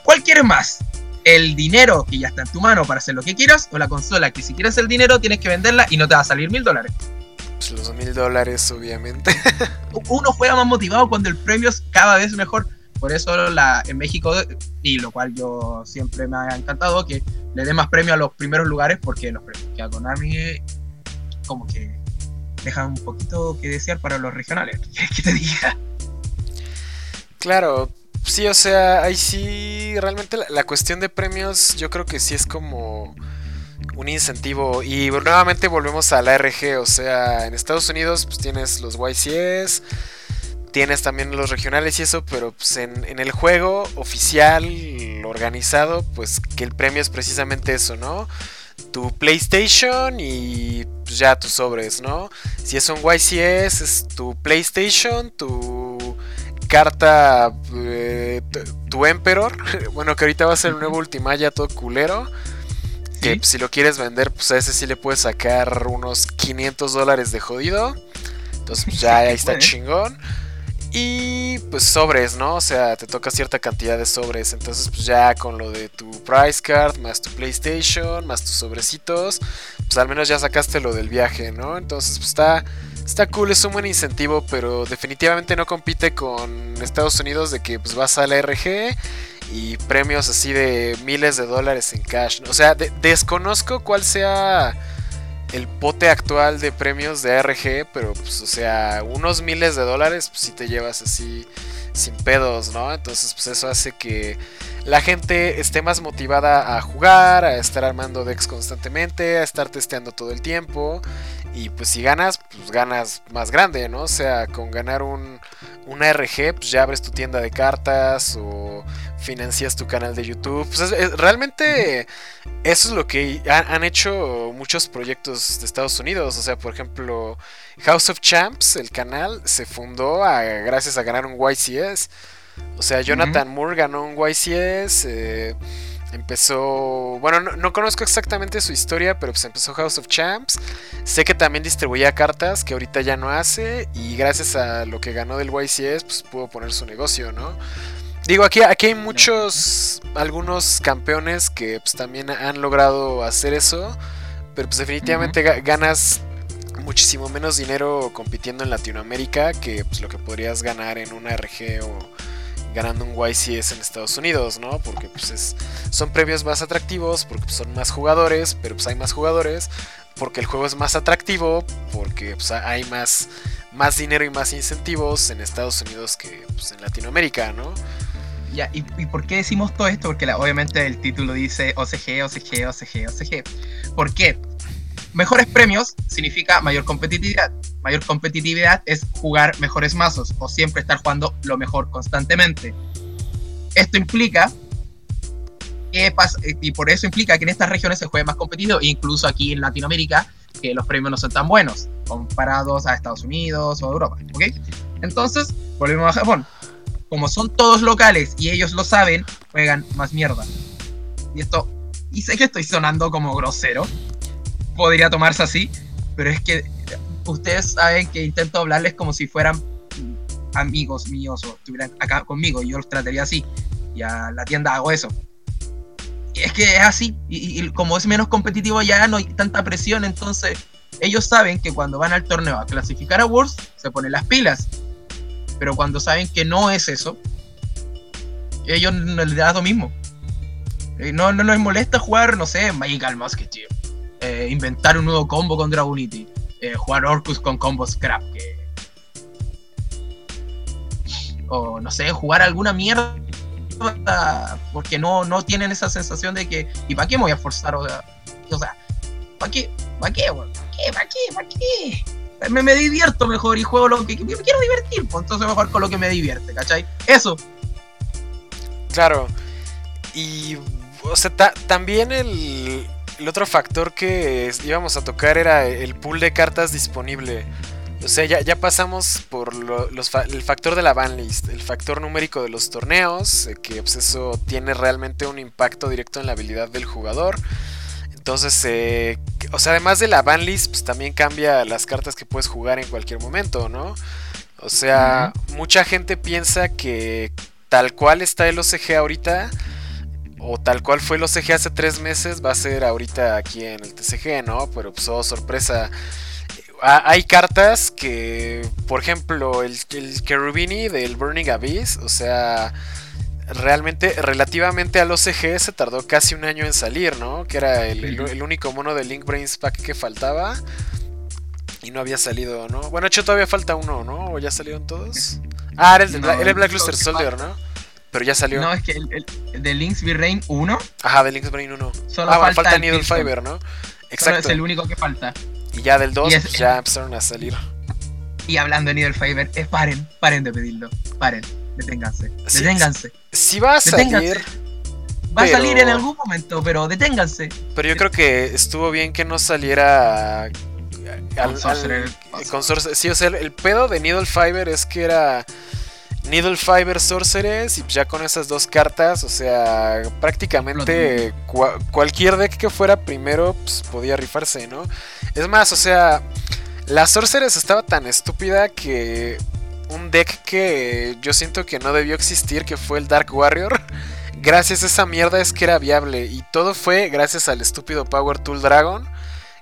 ¿Cuál quieres más? ¿El dinero que ya está en tu mano para hacer lo que quieras? ¿O la consola que si quieres el dinero tienes que venderla y no te va a salir mil dólares? Pues los mil dólares, obviamente. Uno juega más motivado cuando el premio es cada vez mejor. Por eso la, en México, y lo cual yo siempre me ha encantado, que le dé más premio a los primeros lugares, porque los premios que a Konami como que dejan un poquito que desear para los regionales. ¿Qué te diga? Claro, sí, o sea, ahí sí, realmente la, cuestión de premios yo creo que sí es como un incentivo. Y nuevamente volvemos a la RG, o sea, en Estados Unidos pues tienes los YCS tienes también los regionales y eso, pero pues en, el juego oficial, organizado, pues que el premio es precisamente eso, ¿no? Tu PlayStation y pues, ya tus sobres, ¿no? Si es un YCS, es tu PlayStation, tu carta, eh, tu Emperor, bueno, que ahorita va a ser el nuevo Ultimaya todo culero. Que pues, si lo quieres vender, pues a ese sí le puedes sacar unos 500 dólares de jodido. Entonces, pues, ya ahí está chingón. Y pues sobres, ¿no? O sea, te toca cierta cantidad de sobres. Entonces, pues ya con lo de tu price card, más tu PlayStation, más tus sobrecitos, pues al menos ya sacaste lo del viaje, ¿no? Entonces, pues está, está cool, es un buen incentivo, pero definitivamente no compite con Estados Unidos de que pues vas a la RG y premios así de miles de dólares en cash. O sea, desconozco cuál sea el pote actual de premios de ARG, pero pues, o sea, unos miles de dólares, pues si te llevas así sin pedos, ¿no? Entonces, pues eso hace que la gente esté más motivada a jugar, a estar armando decks constantemente, a estar testeando todo el tiempo. Y pues si ganas, pues ganas más grande, ¿no? O sea, con ganar un, un ARG, pues ya abres tu tienda de cartas o financias tu canal de YouTube. Pues realmente eso es lo que han, hecho muchos proyectos de Estados Unidos. O sea, por ejemplo, House of Champs, el canal, se fundó gracias a ganar un YCS. O sea, Jonathan Moore ganó un YCS. Eh, empezó. Bueno, no, conozco exactamente su historia, pero pues empezó House of Champs. Sé que también distribuía cartas, que ahorita ya no hace. Y gracias a lo que ganó del YCS, pues pudo poner su negocio, ¿no? Digo, aquí, aquí hay muchos, algunos campeones que pues, también han logrado hacer eso, pero pues definitivamente ganas muchísimo menos dinero compitiendo en Latinoamérica que pues, lo que podrías ganar en una RG o ganando un YCS en Estados Unidos, ¿no? Porque pues es, son premios más atractivos, porque pues, son más jugadores, pero pues hay más jugadores, porque el juego es más atractivo, porque pues, hay más, más dinero y más incentivos en Estados Unidos que pues, en Latinoamérica, ¿no? ¿Y, por qué decimos todo esto? Porque obviamente el título dice OCG, OCG, OCG, OCG. ¿Por qué? Mejores premios significa mayor competitividad. Mayor competitividad es jugar mejores mazos o siempre estar jugando lo mejor constantemente. Esto implica que y por eso implica que en estas regiones se juegue más competido, incluso aquí en Latinoamérica, que los premios no son tan buenos comparados a Estados Unidos o Europa. ¿Ok? Entonces, volvemos a Japón como son todos locales y ellos lo saben, juegan más mierda. Y esto, y sé que estoy sonando como grosero, podría tomarse así, pero es que ustedes saben que intento hablarles como si fueran amigos míos o estuvieran acá conmigo y yo los trataría así. Y a la tienda hago eso. Y es que es así, y, y como es menos competitivo ya no hay tanta presión, entonces ellos saben que cuando van al torneo a clasificar a Worlds, se ponen las pilas pero cuando saben que no es eso, ellos no les da lo mismo. Eh, no, no les molesta jugar, no sé, Magical Musketeer. Eh, inventar un nuevo combo con Dragonity. Eh, jugar Orcus con combo Scrap. O no sé, jugar alguna mierda. Porque no, no tienen esa sensación de que. ¿Y para qué me voy a forzar? O sea, o sea ¿para qué? ¿Para qué? ¿Para qué? ¿Para qué? ¿Para qué? Me, divierto mejor y juego lo que me quiero divertir, pues entonces mejor con lo que me divierte, ¿cachai? Eso. Claro. Y, o sea, también el, el, otro factor que íbamos a tocar era el pool de cartas disponible. O sea, ya, ya pasamos por los, el factor de la banlist, el factor numérico de los torneos, eh, que pues, eso tiene realmente un impacto directo en la habilidad del jugador. Entonces, eh, o sea, además de la banlist, pues también cambia las cartas que puedes jugar en cualquier momento, ¿no? O sea, mucha gente piensa que tal cual está el OCG ahorita, o tal cual fue el OCG hace tres meses, va a ser ahorita aquí en el TCG, ¿no? Pero pues, oh, sorpresa. Hay cartas que, por ejemplo, el, el Cherubini del Burning Abyss, o sea, realmente, relativamente al OCG se tardó casi un año en salir, ¿no? Que era el, único mono de Link Brains Pack que faltaba. Y no había salido, ¿no? Bueno, de hecho todavía falta uno, ¿no? ¿O ya salieron todos? Ah, era el, de Black Luster Soldier, ¿no? Pero ya salió. No, es que el, de Link's Brain 1. Ajá, de Link's Brain 1. Solo ah, falta, falta Needle Fiber, ¿no? Exacto. es el único que falta. Y ya del 2 pues, ya empezaron a salir. Y hablando de Needle Fiber, es paren, paren de pedirlo. Paren deténganse. Deténganse. Si, va a salir. Va a salir en algún momento, pero deténganse. Pero yo creo que estuvo bien que no saliera. Al, con Sí, o sea, el, pedo de Needle Fiber es que era. Needle Fiber Sorceress y ya con esas dos cartas, o sea, prácticamente cualquier deck que fuera primero pues, podía rifarse, ¿no? Es más, o sea, la Sorceress estaba tan estúpida que un deck que yo siento que no debió existir, que fue el Dark Warrior. Gracias a esa mierda es que era viable. Y todo fue gracias al estúpido Power Tool Dragon.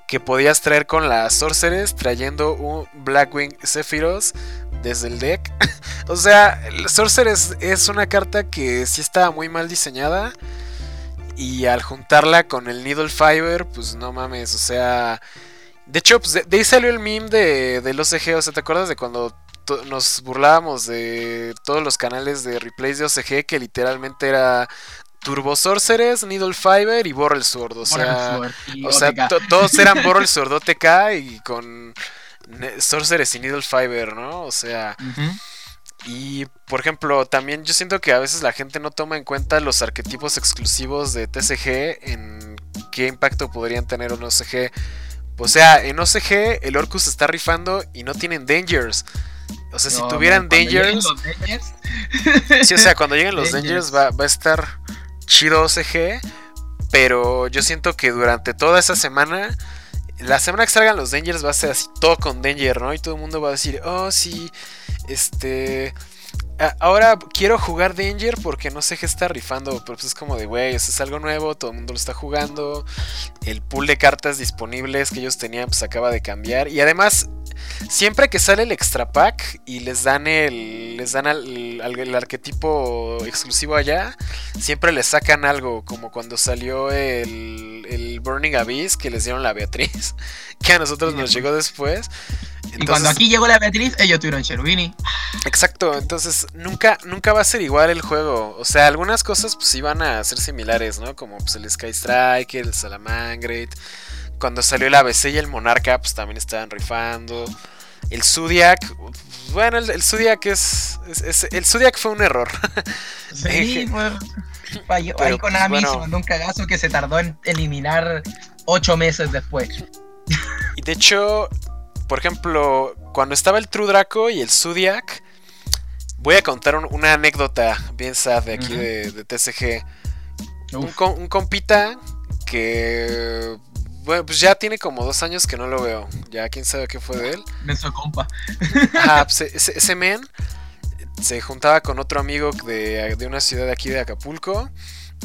Que podías traer con las Sorceress. Trayendo un Blackwing Sephiroth desde el deck. o sea, Sorceress es una carta que sí estaba muy mal diseñada. Y al juntarla con el Needle Fiber, pues no mames, o sea. De hecho, pues de, ahí salió el meme de, del OCG. O ¿te acuerdas de cuando nos burlábamos de todos los canales de replays de OCG? Que literalmente era Turbo Sorceress, Needle Fiber y Borrel Sword. O sea, o sea todos eran Borrel Sword OTK y con Sorceress y Needle Fiber, ¿no? O sea. Y por ejemplo, también yo siento que a veces la gente no toma en cuenta los arquetipos exclusivos de TCG en qué impacto podrían tener un OCG. O sea, en OCG el Orcus está rifando y no tienen Dangers. O sea, si tuvieran Dangers, Sí, o sea, cuando lleguen los Dangers, va, va, a estar chido OCG. Pero yo siento que durante toda esa semana, la semana que salgan los Dangers va a ser así todo con Danger, ¿no? Y todo el mundo va a decir, oh, sí, este. Ahora quiero jugar Danger porque no sé qué está rifando, pero pues es como de, güey, eso es algo nuevo, todo el mundo lo está jugando. El pool de cartas disponibles que ellos tenían pues acaba de cambiar. Y además, siempre que sale el extra pack y les dan el les dan el, arquetipo exclusivo allá, siempre les sacan algo, como cuando salió el, el Burning Abyss que les dieron la Beatriz, que a nosotros nos llegó después y cuando aquí llegó la Beatriz, ellos tuvieron Cherubini. Exacto, entonces nunca, nunca va a ser igual el juego. O sea, algunas cosas pues iban a ser similares, ¿no? Como pues, el Sky Striker, el Salamangreat. Cuando salió el ABC y el Monarca, pues también estaban rifando. El Zodiac, bueno, el, Zodiac es, El Zodiac fue un error. Sí, fue. Falló. Ahí con pues, se mandó un cagazo que se tardó en eliminar ocho meses después. Y de hecho, por ejemplo, cuando estaba el True Draco y el Zodiac, voy a contar una anécdota bien sad de aquí de, TCG. Un, compita que bueno, pues ya tiene como dos años que no lo veo. Ya quién sabe qué fue de él. Nuestro compa. Ajá, pues, ese, ese, men se juntaba con otro amigo de, de, una ciudad de aquí de Acapulco.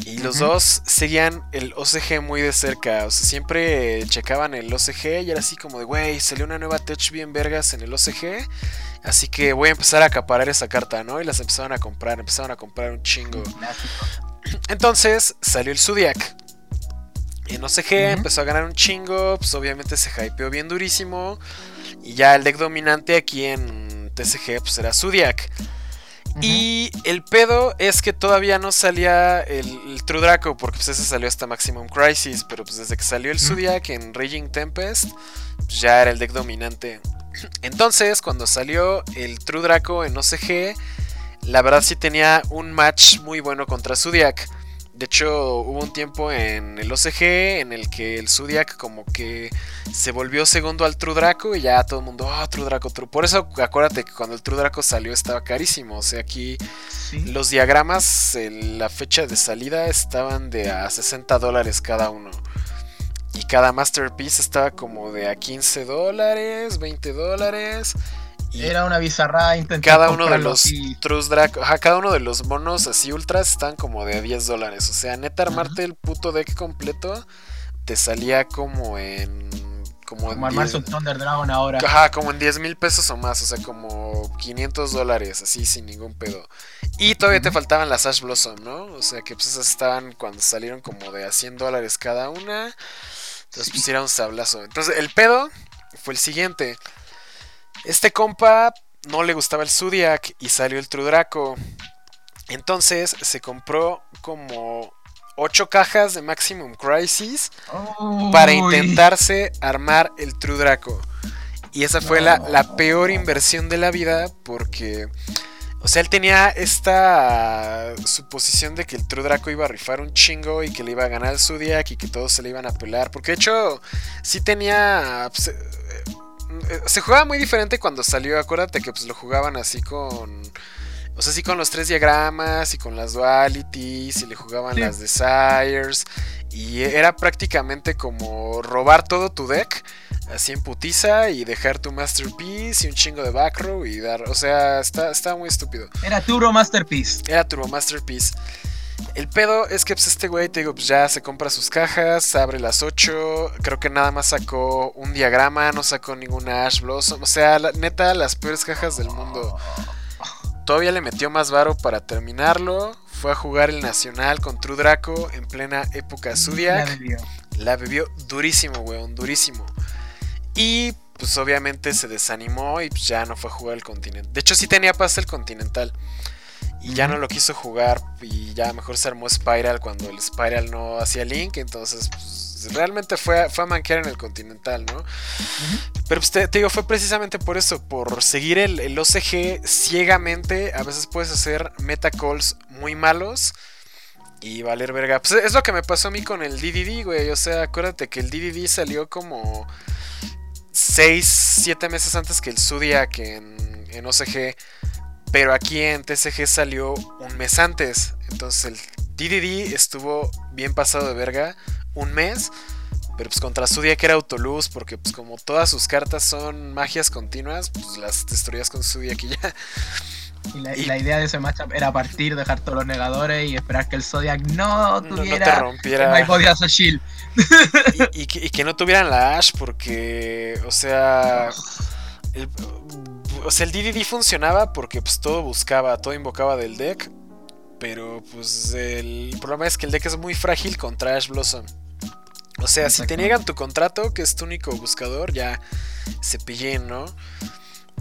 Y los dos seguían el OCG muy de cerca. O sea, siempre checaban el OCG y era así como de, güey, salió una nueva Touch bien vergas en el OCG. Así que voy a empezar a acaparar esa carta, ¿no? Y las empezaron a comprar, empezaron a comprar un chingo. Entonces salió el Zodiac. En OCG empezó a ganar un chingo. Pues obviamente se hypeó bien durísimo. Y ya el deck dominante aquí en TCG pues era Zodiac. Y el pedo es que todavía no salía el, True Draco, porque pues ese salió hasta Maximum Crisis, pero pues desde que salió el Zodiac en Raging Tempest, pues ya era el deck dominante. Entonces, cuando salió el True Draco en OCG, la verdad sí tenía un match muy bueno contra Zodiac. De hecho, hubo un tiempo en el OCG en el que el Zodiac como que se volvió segundo al True Draco y ya todo el mundo, oh, True Draco, True. Por eso acuérdate que cuando el True Draco salió estaba carísimo. O sea, aquí los diagramas, en la fecha de salida estaban de a 60 dólares cada uno. Y cada Masterpiece estaba como de a 15 dólares, 20 dólares. Era una bizarra intentar Cada uno de los Trus Draco, cada uno de los monos así ultras están como de 10 dólares. O sea, neta, armarte el puto deck completo te salía como en. Como, como armarse un Thunder Dragon ahora. Ajá, como en 10 mil pesos o más. O sea, como 500 dólares, así sin ningún pedo. Y todavía te faltaban las Ash Blossom, ¿no? O sea, que pues esas estaban cuando salieron como de a 100 dólares cada una. Entonces, pues era un sablazo. Entonces, el pedo fue el siguiente. Este compa no le gustaba el Zodiac y salió el True Draco. Entonces se compró como 8 cajas de Maximum Crisis para intentarse armar el True Draco. Y esa fue la, la, peor inversión de la vida porque, o sea, él tenía esta suposición de que el True Draco iba a rifar un chingo y que le iba a ganar el Zodiac y que todos se le iban a pelar. Porque de hecho, sí tenía... Pues, se jugaba muy diferente cuando salió. Acuérdate que pues lo jugaban así con. O sea, así con los tres diagramas y con las dualities y le jugaban las desires. Y era prácticamente como robar todo tu deck, así en putiza y dejar tu Masterpiece y un chingo de back row y dar. O sea, está, está muy estúpido. Era Turbo Masterpiece. Era Turbo Masterpiece. El pedo es que pues este güey, te digo, pues ya se compra sus cajas, abre las 8, creo que nada más sacó un diagrama, no sacó ninguna Ash Blossom, o sea, la, neta, las peores cajas del mundo. Todavía le metió más varo para terminarlo, fue a jugar el Nacional con True Draco en plena época Zodiac. La bebió. La bebió durísimo, weón, durísimo. Y pues obviamente se desanimó y pues, ya no fue a jugar el continente. De hecho sí tenía pase el continental. Y ya no lo quiso jugar y ya mejor se armó Spiral cuando el Spiral no hacía Link. Entonces pues, realmente fue, a- fue a manquear en el continental, ¿no? Pero pues te, te digo, fue precisamente por eso, por seguir el, el OCG ciegamente. A veces puedes hacer meta calls muy malos y valer verga. Pues es lo que me pasó a mí con el DDD, güey. O sea, acuérdate que el DDD salió como 6, 7 meses antes que el Zodiac en, en OCG. Pero aquí en TCG salió un mes antes. Entonces el DDD estuvo bien pasado de verga un mes. Pero pues contra Zodiac era autoluz. Porque pues como todas sus cartas son magias continuas, pues las destruías con Zodiac y ya. Y la, y la idea de ese matchup era partir, dejar todos los negadores y esperar que el Zodiac no No, no te tuviera rompiera. My Body as a Shield. y, y que, y que no tuvieran la Ash porque, o sea, el, o sea, el DDD funcionaba porque pues todo buscaba, todo invocaba del deck, pero pues el problema es que el deck es muy frágil contra Ash Blossom. O sea, si te niegan tu contrato, que es tu único buscador, ya se pillen, ¿no?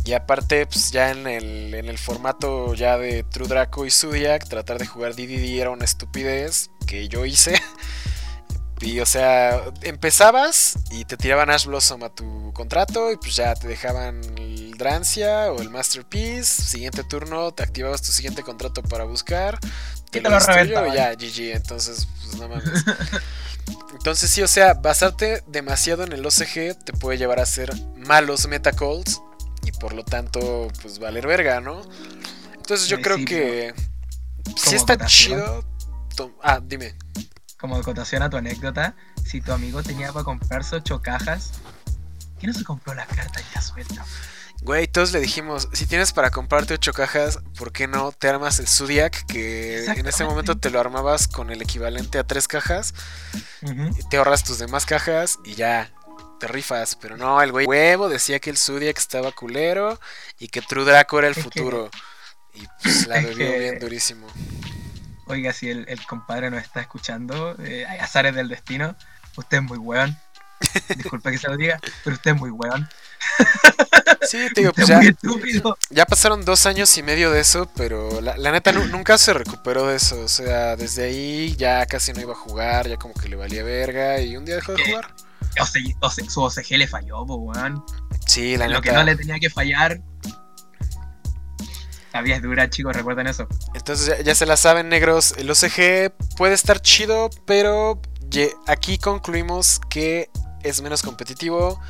Y aparte, pues ya en el, en el formato ya de True Draco y Zodiac, tratar de jugar DDD era una estupidez que yo hice. Y o sea, empezabas y te tiraban Ash Blossom a tu contrato y pues ya te dejaban el Drancia o el Masterpiece. Siguiente turno, te activabas tu siguiente contrato para buscar. Te Y lo te lo y ya, GG. Entonces, pues no mames. Entonces sí, o sea, basarte demasiado en el OCG te puede llevar a hacer malos metacalls y por lo tanto, pues valer verga, ¿no? Entonces yo creo que si está chido... Ah, dime. Como acotación a tu anécdota, si tu amigo tenía para comprarse ocho cajas, ¿qué no se compró las cartas ya sueltas? Güey, todos le dijimos, si tienes para comprarte ocho cajas, ¿por qué no te armas el Zodiac? Que en ese momento te lo armabas con el equivalente a tres cajas, y te ahorras tus demás cajas y ya te rifas. Pero no, el güey huevo decía que el Zodiac estaba culero y que True Draco era el Es que- futuro. Y pues la bebió que- bien durísimo. Oiga, si el, el compadre nos está escuchando, eh, hay azares del destino, usted es muy weón. Disculpe que se lo diga, pero usted es muy weón. Sí, te digo, pues es ya, ya pasaron dos años y medio de eso, pero la, la neta nu- nunca se recuperó de eso. O sea, desde ahí ya casi no iba a jugar, ya como que le valía verga y un día dejó de jugar. O sea, o sea, su OCG le falló, weón. Sí, la Lo que neta. no le tenía que fallar. La vida es dura, chicos, recuerden eso. Entonces ya, ya se la saben, negros. El OCG puede estar chido, pero aquí concluimos que es menos competitivo.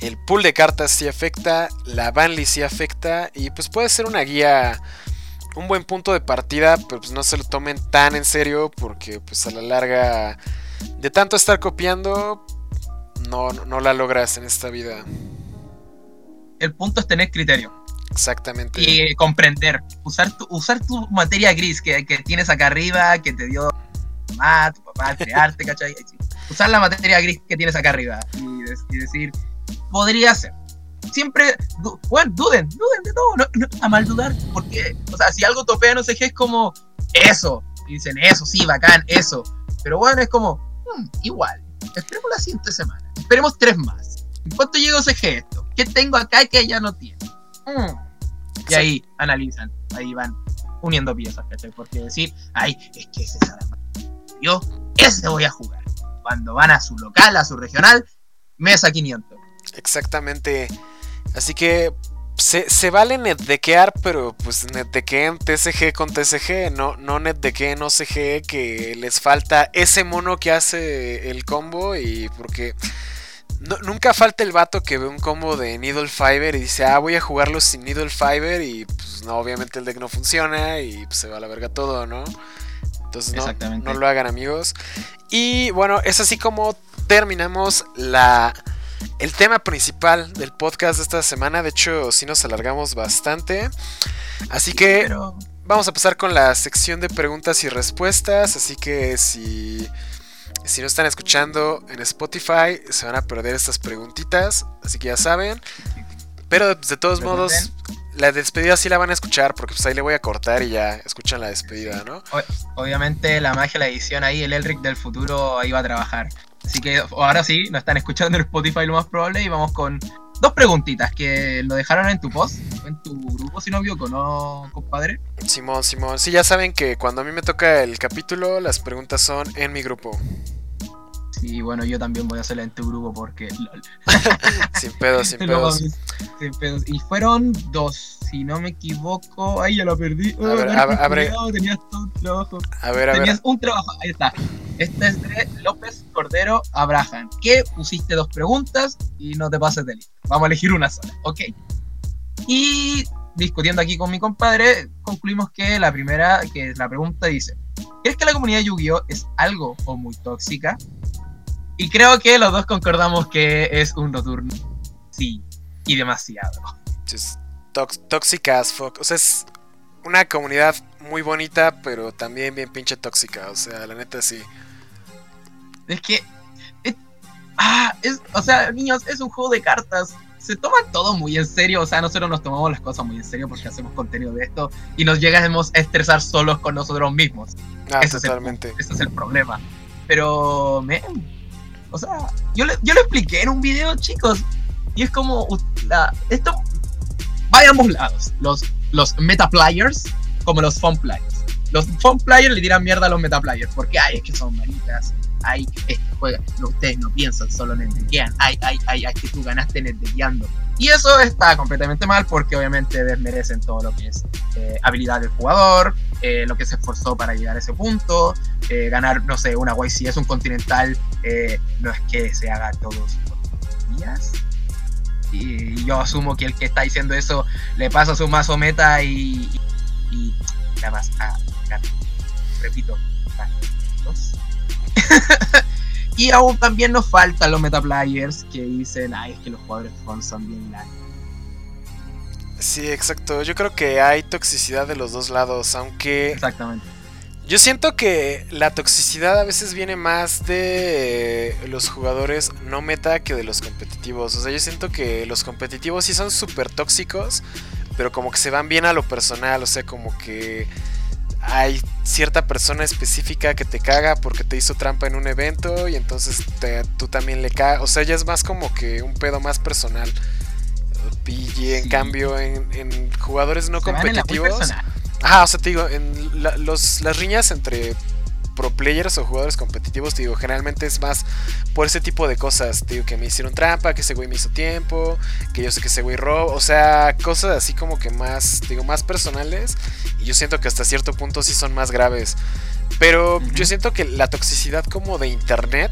El pool de cartas sí afecta, la banlist sí afecta y pues puede ser una guía, un buen punto de partida, pero pues no se lo tomen tan en serio porque pues a la larga de tanto estar copiando no, no la logras en esta vida. El punto es tener criterio Exactamente. y comprender. Usar tu, usar tu materia gris que, que tienes acá arriba, que te dio tu mamá, tu papá, crearte, ¿cachai? Usar la materia gris que tienes acá arriba y decir, podría ser. Siempre, du- bueno, duden, duden de todo, no, no, a mal dudar, porque, o sea, si algo topea no sé qué, es como eso, y dicen eso, sí, bacán, eso, pero bueno, es como, hmm, igual, esperemos la siguiente semana, esperemos tres más. ¿En cuánto llega OCG esto? ¿Qué tengo acá que ella no tiene? Hmm. Y ahí analizan, ahí van uniendo piezas, ¿cachai? Porque decir, ay, es que ese más. Yo, ese voy a jugar. Cuando van a su local, a su regional, mesa 500. Exactamente. Así que se, se vale netdequear, pero pues netdequeen TCG con TCG, no, no netdequeen OCG que les falta ese mono que hace el combo y porque no- nunca falta el vato que ve un combo de Needle Fiber y dice, ah, voy a jugarlo sin Needle Fiber y pues no, obviamente el deck no funciona y pues, se va a la verga todo, ¿no? Entonces no, no lo hagan amigos. Y bueno, es así como terminamos la el tema principal del podcast de esta semana. De hecho, sí nos alargamos bastante. Así que vamos a pasar con la sección de preguntas y respuestas. Así que si, si no están escuchando en Spotify, se van a perder estas preguntitas. Así que ya saben. Pero de todos modos, la despedida sí la van a escuchar. Porque pues ahí le voy a cortar y ya escuchan la despedida, ¿no? obviamente la magia de la edición ahí, el Elric del futuro ahí va a trabajar. Así que ahora sí, nos están escuchando en Spotify lo más probable y vamos con dos preguntitas que lo dejaron en tu post, en tu grupo, si no equivoco, ¿no, compadre? Simón, Simón. Sí, ya saben que cuando a mí me toca el capítulo, las preguntas son en mi grupo. Sí, bueno, yo también voy a hacerla en tu grupo porque... lol. Sin pedos, sin pedos. sin pedos. Y fueron dos, si no me equivoco. Ay, ya lo perdí. A ver, Tenías un trabajo. A ver, a ver. Tenías un trabajo. Ahí está. Este es de López Cordero Abraham. Que pusiste dos preguntas y no te pases de listo. Vamos a elegir una sola, ¿ok? Y discutiendo aquí con mi compadre, concluimos que la primera, que la pregunta dice: ¿Crees que la comunidad de Yu-Gi-Oh! es algo o muy tóxica? Y creo que los dos concordamos que es un rotundo. Sí, y demasiado. Tóxica as fuck. O sea, es una comunidad muy bonita, pero también bien pinche tóxica. O sea, la neta sí. Es que. es- ah, es, o sea, niños, es un juego de cartas. Se toma todo muy en serio. O sea, nosotros nos tomamos las cosas muy en serio porque hacemos contenido de esto y nos llegamos a estresar solos con nosotros mismos. Ah, Ese es el totalmente. Ese es el problema. Pero, o sea, yo, le- yo lo expliqué en un video, chicos. Y es como, la- esto va de ambos lados. Los, los meta players como los fun players. Los fun players le tiran mierda a los meta players porque, ay, es que son maritas. Ay, este juega, no, ustedes no piensan, solo netdequean. Ay, ay, ay, ay, que tú ganaste netdequeando. Y eso está completamente mal porque obviamente desmerecen todo lo que es eh, habilidad del jugador, eh, lo que se esforzó para llegar a ese punto, eh, ganar, no sé, una YCS, un continental, eh, no es que se haga todos los días. Y yo asumo que el que está diciendo eso le pasa su mazo meta y, y, y la a Repito, y aún también nos faltan los metaplayers que dicen, ay, es que los jugadores fun son bien largos. Sí, exacto. Yo creo que hay toxicidad de los dos lados, aunque Exactamente. yo siento que la toxicidad a veces viene más de los jugadores no meta que de los competitivos. O sea, yo siento que los competitivos sí son súper tóxicos, pero como que se van bien a lo personal, o sea, como que hay cierta persona específica que te caga porque te hizo trampa en un evento y entonces te- tú también le cagas. O sea, ya es más como que un pedo más personal. Y en Sí. cambio, en, en jugadores no Se competitivos. Ajá, o sea, te digo, en la- los, las riñas entre pro players o jugadores competitivos, te digo, generalmente es más por ese tipo de cosas. Te digo, que me hicieron trampa, que ese güey me hizo tiempo, que yo sé que ese güey roba. O sea, cosas así como que más, te digo, más personales. Y yo siento que hasta cierto punto sí son más graves. Pero yo siento que la toxicidad como de internet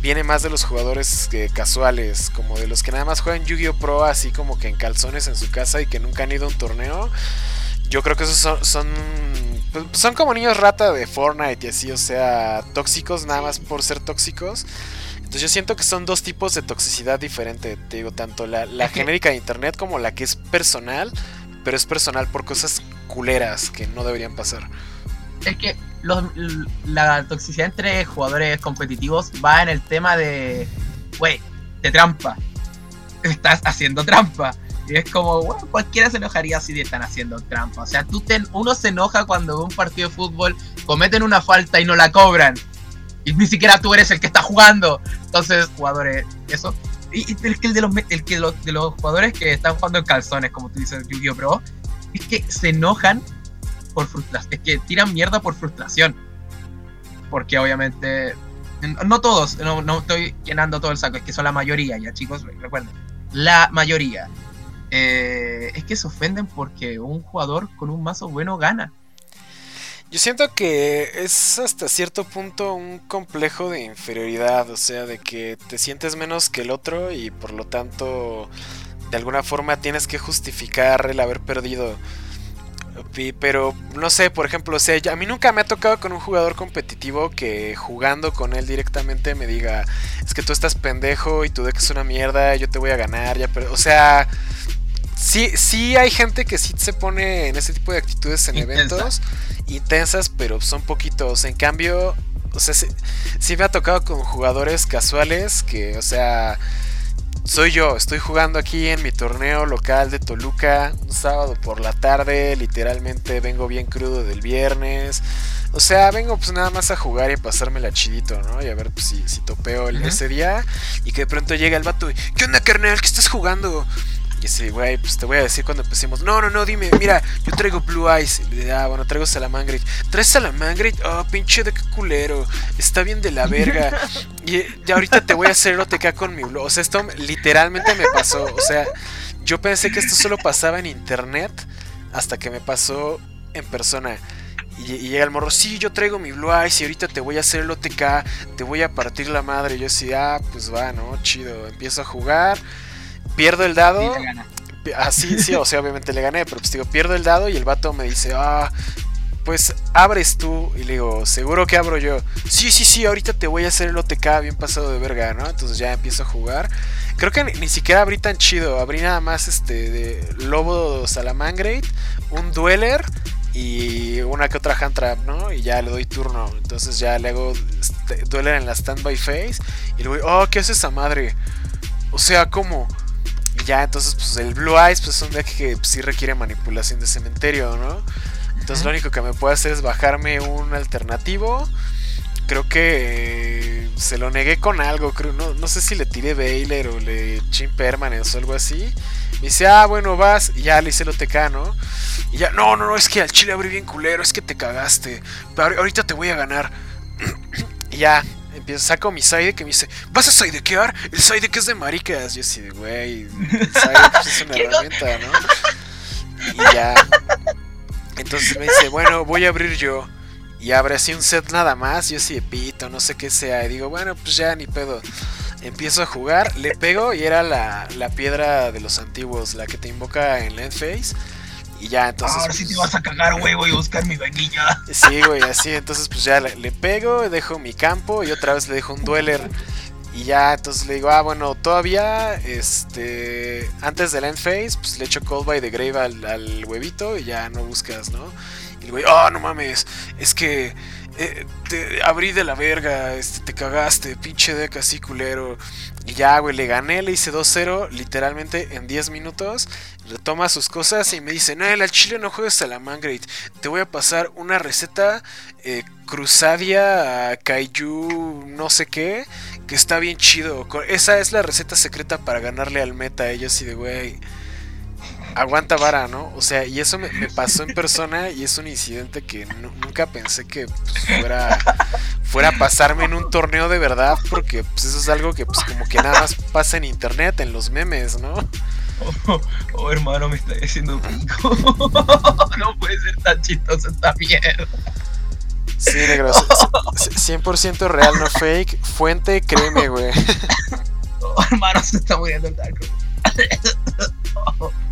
viene más de los jugadores eh, casuales, como de los que nada más juegan Yu-Gi-Oh! Pro así como que en calzones en su casa y que nunca han ido a un torneo. Yo creo que esos son, son, pues, son como niños rata de Fortnite y así, o sea, tóxicos nada más por ser tóxicos. Entonces yo siento que son dos tipos de toxicidad diferente, te digo, tanto la, la genérica de internet como la que es personal, pero es personal por cosas culeras que no deberían pasar. Es que los- la toxicidad entre jugadores competitivos va en el tema de, güey, de trampa. Estás haciendo trampa. Y es como, bueno, cualquiera se enojaría si te están haciendo trampa. O sea, tú te- uno se enoja cuando en un partido de fútbol cometen una falta y no la cobran. Y ni siquiera tú eres el que está jugando. Entonces, jugadores, eso. Y, y el el de los, el que los, de los jugadores que están jugando en calzones, como tú dices, Yu-Gi-Oh! Es que se enojan por frustración. Es que tiran mierda por frustración. Porque obviamente. No todos, no, no estoy llenando todo el saco, es que son la mayoría, ya chicos, recuerden. La mayoría. Eh, es que se ofenden porque un jugador con un mazo bueno gana. Yo siento que es hasta cierto punto un complejo de inferioridad, o sea, de que te sientes menos que el otro y por lo tanto de alguna forma tienes que justificar el haber perdido. Pero no sé, por ejemplo, o sea, a mí nunca me ha tocado con un jugador competitivo que jugando con él directamente me diga, es que tú estás pendejo y tu deck es una mierda, yo te voy a ganar, ya, pero, o sea, sí, sí hay gente que sí se pone en ese tipo de actitudes en eventos intensas, pero son poquitos. En cambio, o sea, sí me ha tocado con jugadores casuales que, o sea, soy yo, estoy jugando aquí en mi torneo local de Toluca, un sábado por la tarde, literalmente vengo bien crudo del viernes. O sea, vengo pues nada más a jugar y a pasármela chidito, ¿no? Y a ver pues, si, si topeo el, ese día. Y que de pronto llega el vato y, ¿qué onda, carnal? ¿Qué estás jugando? Y ese güey, pues te voy a decir cuando empecemos. No, no, no, dime, mira, yo traigo Blue Eyes. Y le ah, bueno, traigo Salamangreat. ¿Traes Salamangreat? Oh, pinche de qué culero. Está bien de la verga. y ya ahorita te voy a hacer OTK con mi Blue. O sea, esto literalmente me pasó. O sea, yo pensé que esto solo pasaba en internet hasta que me pasó en persona. Y, llega el morro, sí, yo traigo mi Blue Eyes y ahorita te voy a hacer el OTK, te voy a partir la madre. Y yo decía, ah, pues va, ¿no? Chido. Empiezo a jugar pierdo el dado. Ah, sí, sí, o sea, obviamente le gané, pero pues digo, pierdo el dado y el vato me dice, ah, pues abres tú. Y le digo, seguro que abro yo. Sí, sí, sí, ahorita te voy a hacer el OTK bien pasado de verga, ¿no? Entonces ya empiezo a jugar. Creo que ni, siquiera abrí tan chido, abrí nada más este de Lobo Salamangreat, un Dueler y una que otra hand trap, ¿no? Y ya le doy turno. Entonces ya le hago este, Dueler en la standby phase. Y le voy, oh, ¿qué hace esa madre? O sea, ¿cómo? Ya, entonces, pues el Blue Eyes, pues es un deck que sí requiere manipulación de cementerio, ¿no? Entonces, lo único que me puede hacer es bajarme un alternativo. Creo que se lo negué con algo, creo, no, no sé si le tiré Baylor o le Chin Permanence o algo así. Me dice, ah, bueno, vas, y ya le hice el OTK, ¿no? Y ya, no, no, no, es que al chile abrí bien culero, es que te cagaste. Pero ahorita te voy a ganar. y ya, empiezo, saco mi side que me dice, ¿vas a sidequear? El side que es de maricas. Yo así, güey, el side pues, es una herramienta, ¿no? Y ya. Entonces me dice, bueno, voy a abrir yo. Y abre así un set nada más. Yo así de pito, no sé qué sea. Y digo, bueno, pues ya ni pedo. Empiezo a jugar, le pego y era la, la piedra de los antiguos, la que te invoca en Land Phase. Y ya, entonces. Ahora sí te vas a cagar, güey, voy a buscar mi vainilla. Sí, güey, así. Entonces, pues ya le, pego, dejo mi campo y otra vez le dejo un dueler. Y ya, entonces le digo, ah, bueno, todavía, este. Antes del end phase, pues le echo Cold by the Grave al, huevito y ya no buscas, ¿no? Y le digo, oh, no mames, es que. Eh, te abrí de la verga, este, te cagaste, pinche deck así culero. Y ya, güey, le gané, le hice 2-0 literalmente en 10 minutos. Retoma sus cosas y me dice, no, el chile no juegues a la Mangrate. Te voy a pasar una receta eh, cruzadia kaiju no sé qué, que está bien chido. Esa es la receta secreta para ganarle al meta. Ellos y de, güey, aguanta vara, ¿no? O sea, y eso me, pasó en persona y es un incidente que nunca pensé que pues, fuera fuera a pasarme en un torneo de verdad, porque pues eso es algo que pues como que nada más pasa en internet, en los memes, ¿no? Oh, oh hermano, me está diciendo pico. no puede ser tan chistoso esta mierda. Sí, negro, 100% real, no fake. Fuente, créeme, güey. Oh, hermano, se está muriendo el taco.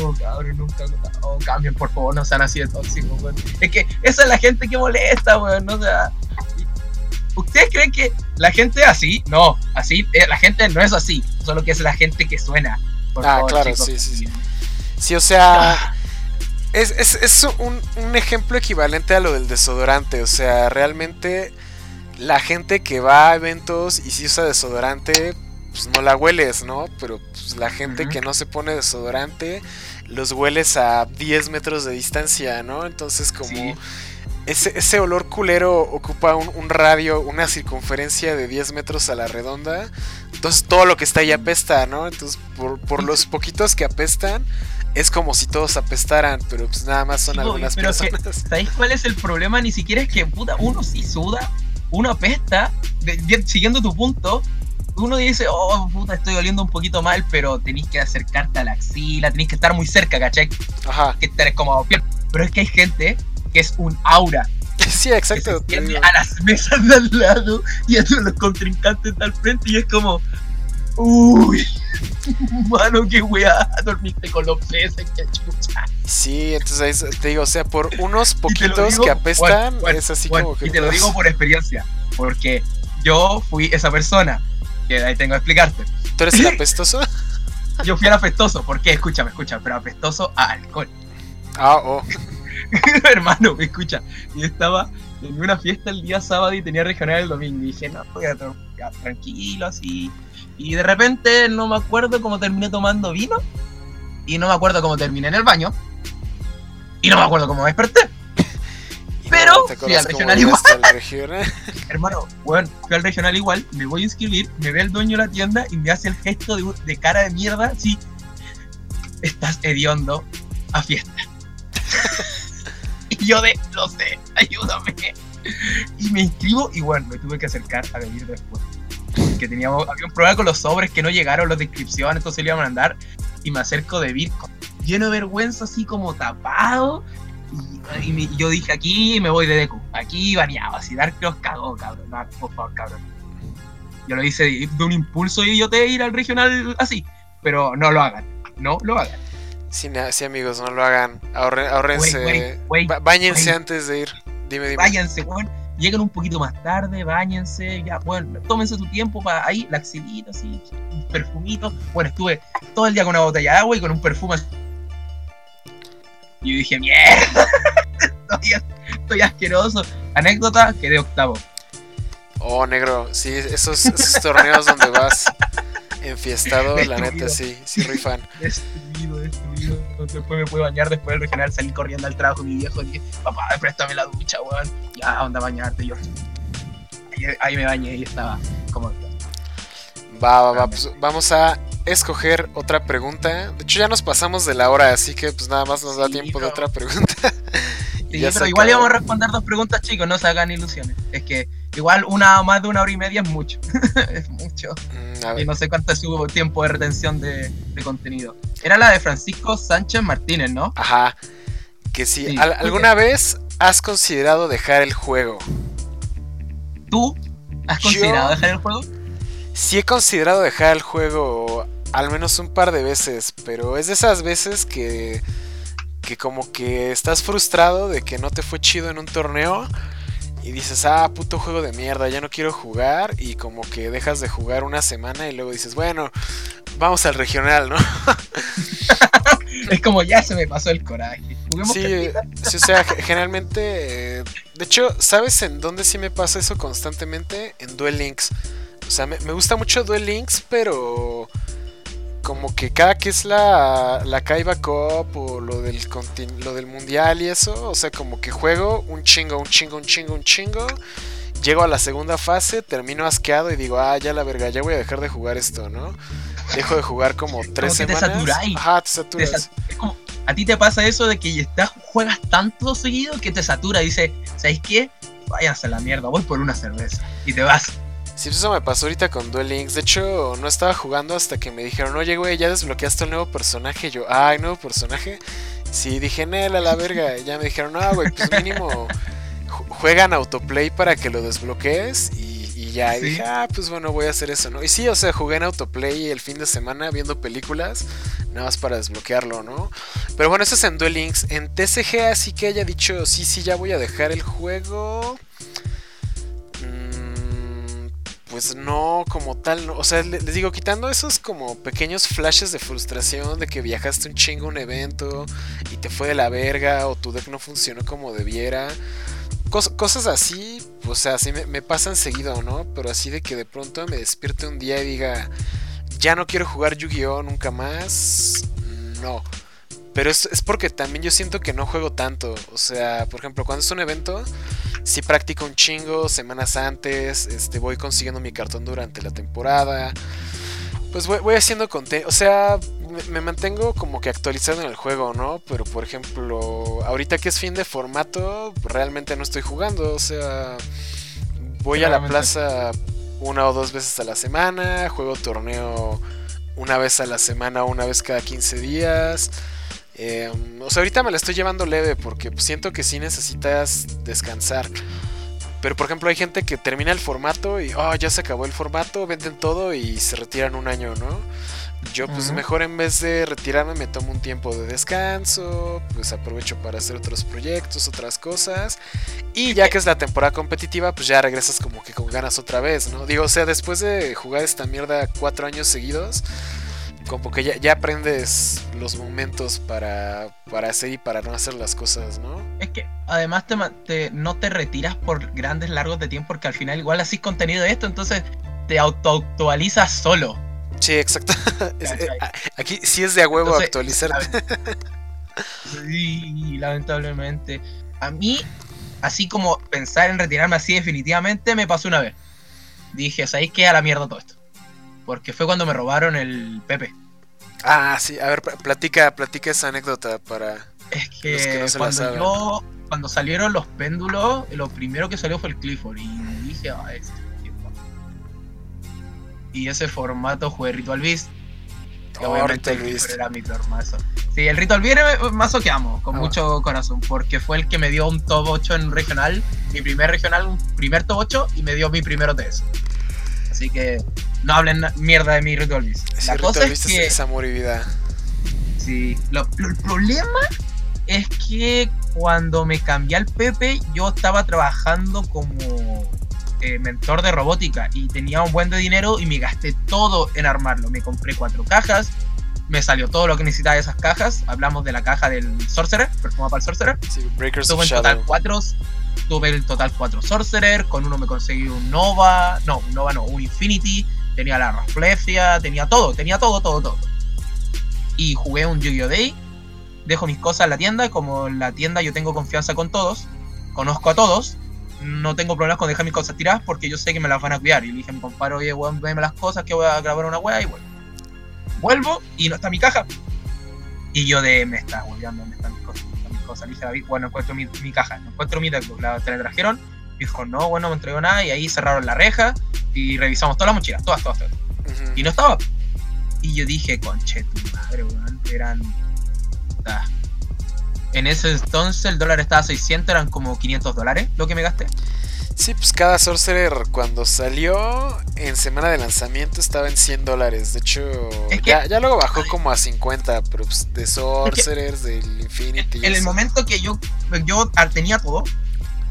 Oh, cabrón, nunca. Oh, cambien, por favor, no sean así de tóxicos, weón. Es que esa es la gente que molesta, weón. ¿no? O sea, ¿Ustedes creen que la gente así? No, así, eh, la gente no es así, solo que es la gente que suena. ah, claro, sí, sí, sí. Sí, o sea, ah. es, es, es un, un, ejemplo equivalente a lo del desodorante, o sea, realmente la gente que va a eventos y si usa desodorante, pues no la hueles, ¿no? Pero pues, la gente que no se pone desodorante, los hueles a 10 metros de distancia, ¿no? Entonces como ese, olor culero ocupa un, radio, una circunferencia de 10 metros a la redonda. Entonces todo lo que está ahí apesta, ¿no? Entonces por, los poquitos que apestan, es como si todos apestaran, pero pues nada más son algunas personas. ¿Sabéis cuál es el problema? Ni siquiera es que puta, uno sí suda, uno apesta, siguiendo tu punto, uno dice, oh puta, estoy oliendo un poquito mal, pero tenéis que acercarte a la axila, tenéis que estar muy cerca, ¿cachai? Ajá. Que estar como Pero es que hay gente que es un aura. Sí, exacto. Que a las mesas de al lado y a los contrincantes al frente y es como, Uy, mano, qué weá, dormiste con los peces, qué chucha. Sí, entonces te digo, o sea, por unos poquitos que apestan, es así como que. Y te lo digo por experiencia, porque yo fui esa persona, que ahí tengo que explicarte. ¿Tú eres el apestoso? yo fui el apestoso, ¿por qué? Escúchame, escucha, pero apestoso a alcohol. Ah, oh. Hermano, me escucha. Y estaba en una fiesta el día sábado y tenía regional el domingo. Y dije, no, voy a tranquilo, así. Y de repente no me acuerdo cómo terminé tomando vino. Y no me acuerdo cómo terminé en el baño. Y no me acuerdo cómo me desperté. Pero fui al regional igual. Hermano, bueno, fui al regional igual, me voy a inscribir, me ve el dueño de la tienda y me hace el gesto de, de cara de mierda, sí, estás hediondo a fiesta. y yo de, lo sé, ayúdame. Y me inscribo y bueno, me tuve que acercar a venir después. Que teníamos, había un problema con los sobres que no llegaron, las descripciones, entonces le iban a mandar. Y me acerco de Virco, lleno de vergüenza, así como tapado. Y, yo dije, aquí me voy de Deku, aquí baneado, así Dark los cagó, cabrón. por favor, cabrón. Yo lo hice de un impulso y yo te ir al regional así. Pero no lo hagan, no lo hagan. Sí, sí, amigos, no lo hagan. Ahorren, ahorrense. Báñense antes de ir. Dime, dime. Váyanse, weón. Lleguen un poquito más tarde, bañense. Ya, bueno, tómense su tiempo para ahí, la axilita, así, un perfumito. Bueno, estuve todo el día con una botella de agua y con un perfume. Y yo dije, mierda. estoy, estoy asqueroso. Anécdota, quedé octavo. Oh, negro, sí, esos, esos torneos donde vas enfiestado, la neta, sí, sí, rifan. Destruido, destruido. Después me pude bañar después del regional, salí corriendo al trabajo mi viejo y dije, papá, préstame la ducha, weón. Ya, anda a bañarte. Yo, ahí, me bañé y estaba como. Va, va, va, pues vamos a escoger otra pregunta. De hecho, ya nos pasamos de la hora, así que pues nada más nos da tiempo de otra pregunta. sí, pero igual íbamos a responder dos preguntas, chicos, no se hagan ilusiones. Es que igual una más de una hora y media es mucho. es mucho. Mm, y no sé cuánto es su tiempo de retención de, contenido. Era la de Francisco Sánchez Martínez, ¿no? Ajá. Que sí. ¿Alguna vez has considerado dejar el juego? ¿Tú has considerado dejar el juego? Sí he considerado dejar el juego al menos un par de veces, pero es de esas veces que que como que estás frustrado de que no te fue chido en un torneo y dices, ah, puto juego de mierda, ya no quiero jugar y como que dejas de jugar una semana y luego dices, bueno, vamos al regional, ¿no? es como ya se me pasó el coraje. sí, sí, o sea, generalmente, eh, de hecho, ¿sabes en dónde sí me pasa eso constantemente? En Duel Links. O sea, me, me gusta mucho Duel Links, pero como que cada que es la, la Kaiba Cup o lo del, lo del mundial y eso, o sea, como que juego un chingo, un chingo, un chingo, un chingo. Llego a la segunda fase, termino asqueado y digo, ah, ya la verga, ya voy a dejar de jugar esto, ¿no? Dejo de jugar como tres semanas. Te saturáis. Ajá, te saturas. a ti te pasa eso de que estás, juegas tanto seguido que te satura. Dice, ¿sabéis qué? Váyanse a la mierda, voy por una cerveza. Y te vas. Sí, eso me pasó ahorita con Duel Links. De hecho, no estaba jugando hasta que me dijeron, oye, güey, ya desbloqueaste el nuevo personaje. yo, ay, nuevo personaje. Sí, dije, Nel, a la verga. Y ya me dijeron, no, güey, pues mínimo juegan autoplay para que lo desbloquees. Y, ya, y dije, ah, pues bueno, voy a hacer eso, ¿no? Y sí, o sea, jugué en autoplay el fin de semana viendo películas, nada más para desbloquearlo, ¿no? Pero bueno, eso es en Duel Links. En TCG, así que haya dicho, sí, sí, ya voy a dejar el juego pues no como tal, o sea, les digo, quitando esos como pequeños flashes de frustración de que viajaste un chingo a un evento y te fue de la verga o tu deck no funcionó como debiera. cosas así, o sea, así me, pasan seguido, ¿no? Pero así de que de pronto me despierte un día y diga, ya no quiero jugar Yu-Gi-Oh! nunca más. No. Pero es, es, porque también yo siento que no juego tanto. O sea, por ejemplo, cuando es un evento, sí practico un chingo semanas antes. Este, voy consiguiendo mi cartón durante la temporada. Pues voy, haciendo contenido. O sea, me, mantengo como que actualizado en el juego, ¿no? Pero por ejemplo, ahorita que es fin de formato, realmente no estoy jugando. O sea, voy a la plaza una o dos veces a la semana. Juego torneo una vez a la semana, una vez cada 15 días. Em, o sea, ahorita me la estoy llevando leve porque siento que sí necesitas descansar. Pero por ejemplo hay gente que termina el formato y oh, ya se acabó el formato, venden todo y se retiran un año, ¿no? Yo pues mejor en vez de retirarme me tomo un tiempo de descanso, pues aprovecho para hacer otros proyectos, otras cosas. Y ya que es la temporada competitiva, pues ya regresas como que con ganas otra vez, ¿no? Digo, o sea, después de jugar esta mierda cuatro años seguidos, como que ya, ya aprendes los momentos para, para hacer y para no hacer las cosas, ¿no? Es que además te, no te retiras por grandes largos de tiempo porque al final igual así contenido de esto, entonces te auto-actualizas solo. Sí, exacto. Eh, aquí sí es de a huevo actualizar. sí, lamentablemente. A mí, así como pensar en retirarme así definitivamente, me pasó una vez. Dije, ¿sabéis qué? A la mierda todo esto. Porque fue cuando me robaron el Pepe. Ah, sí. A ver, platica, platica esa anécdota para... Es que, cuando yo, cuando salieron los péndulos, lo primero que salió fue el Clifford. Y dije, ah, este y ese formato jugué Ritual Beast. Que oh, obviamente era mi peor mazo. Sí, el Ritual Beast era mazo que amo, con ah, mucho corazón, porque fue el que me dio un top 8 en regional, mi primer regional, un primer top 8 y me dio mi primero TS. Así que no hablen mierda de mi Ritual Beast. La cosa es que. Es amor y vida. Sí, el problema es que cuando me cambié al Pepe, yo estaba trabajando como eh, mentor de robótica y tenía un buen de dinero y me gasté todo en armarlo. Me compré cuatro cajas, me salió todo lo que necesitaba de esas cajas. Hablamos de la caja del Sorcerer, perfumado para el Sorcerer. tuve en total cuatro, tuve el total cuatro Sorcerer, con uno me conseguí un Nova, no, un Nova no, un Infinity, tenía la Raflesia, tenía todo, tenía todo, todo, todo. Y jugué un Yu-Gi-Oh! Day, dejo mis cosas en la tienda, como en la tienda yo tengo confianza con todos, conozco a todos, no tengo problemas con dejar mis cosas tiradas porque yo sé que me las van a cuidar. Y le dije a mi compadre, oye, weón, veme las cosas que voy a grabar una weá y vuelvo. Vuelvo y no está mi caja. Y yo de, me está weando, ¿dónde están mis cosas? mis cosas? Le dije a David, bueno, encuentro mi, mi caja, encuentro mi deckbook. La trajeron. Dijo, no, bueno, no me entregó nada. Y ahí cerraron la reja y revisamos todas las mochilas, todas, todas, todas. Y no estaba. Y yo dije, conche, tu madre, weón, eran. Ah, en ese entonces el dólar estaba a 600, eran como 500 dólares lo que me gasté. Sí, pues cada Sorcerer cuando salió en semana de lanzamiento estaba en 100 dólares. De hecho, ya, luego bajó como a 50, pero pues de Sorcerers, del Infinity. En el momento que yo, yo tenía todo,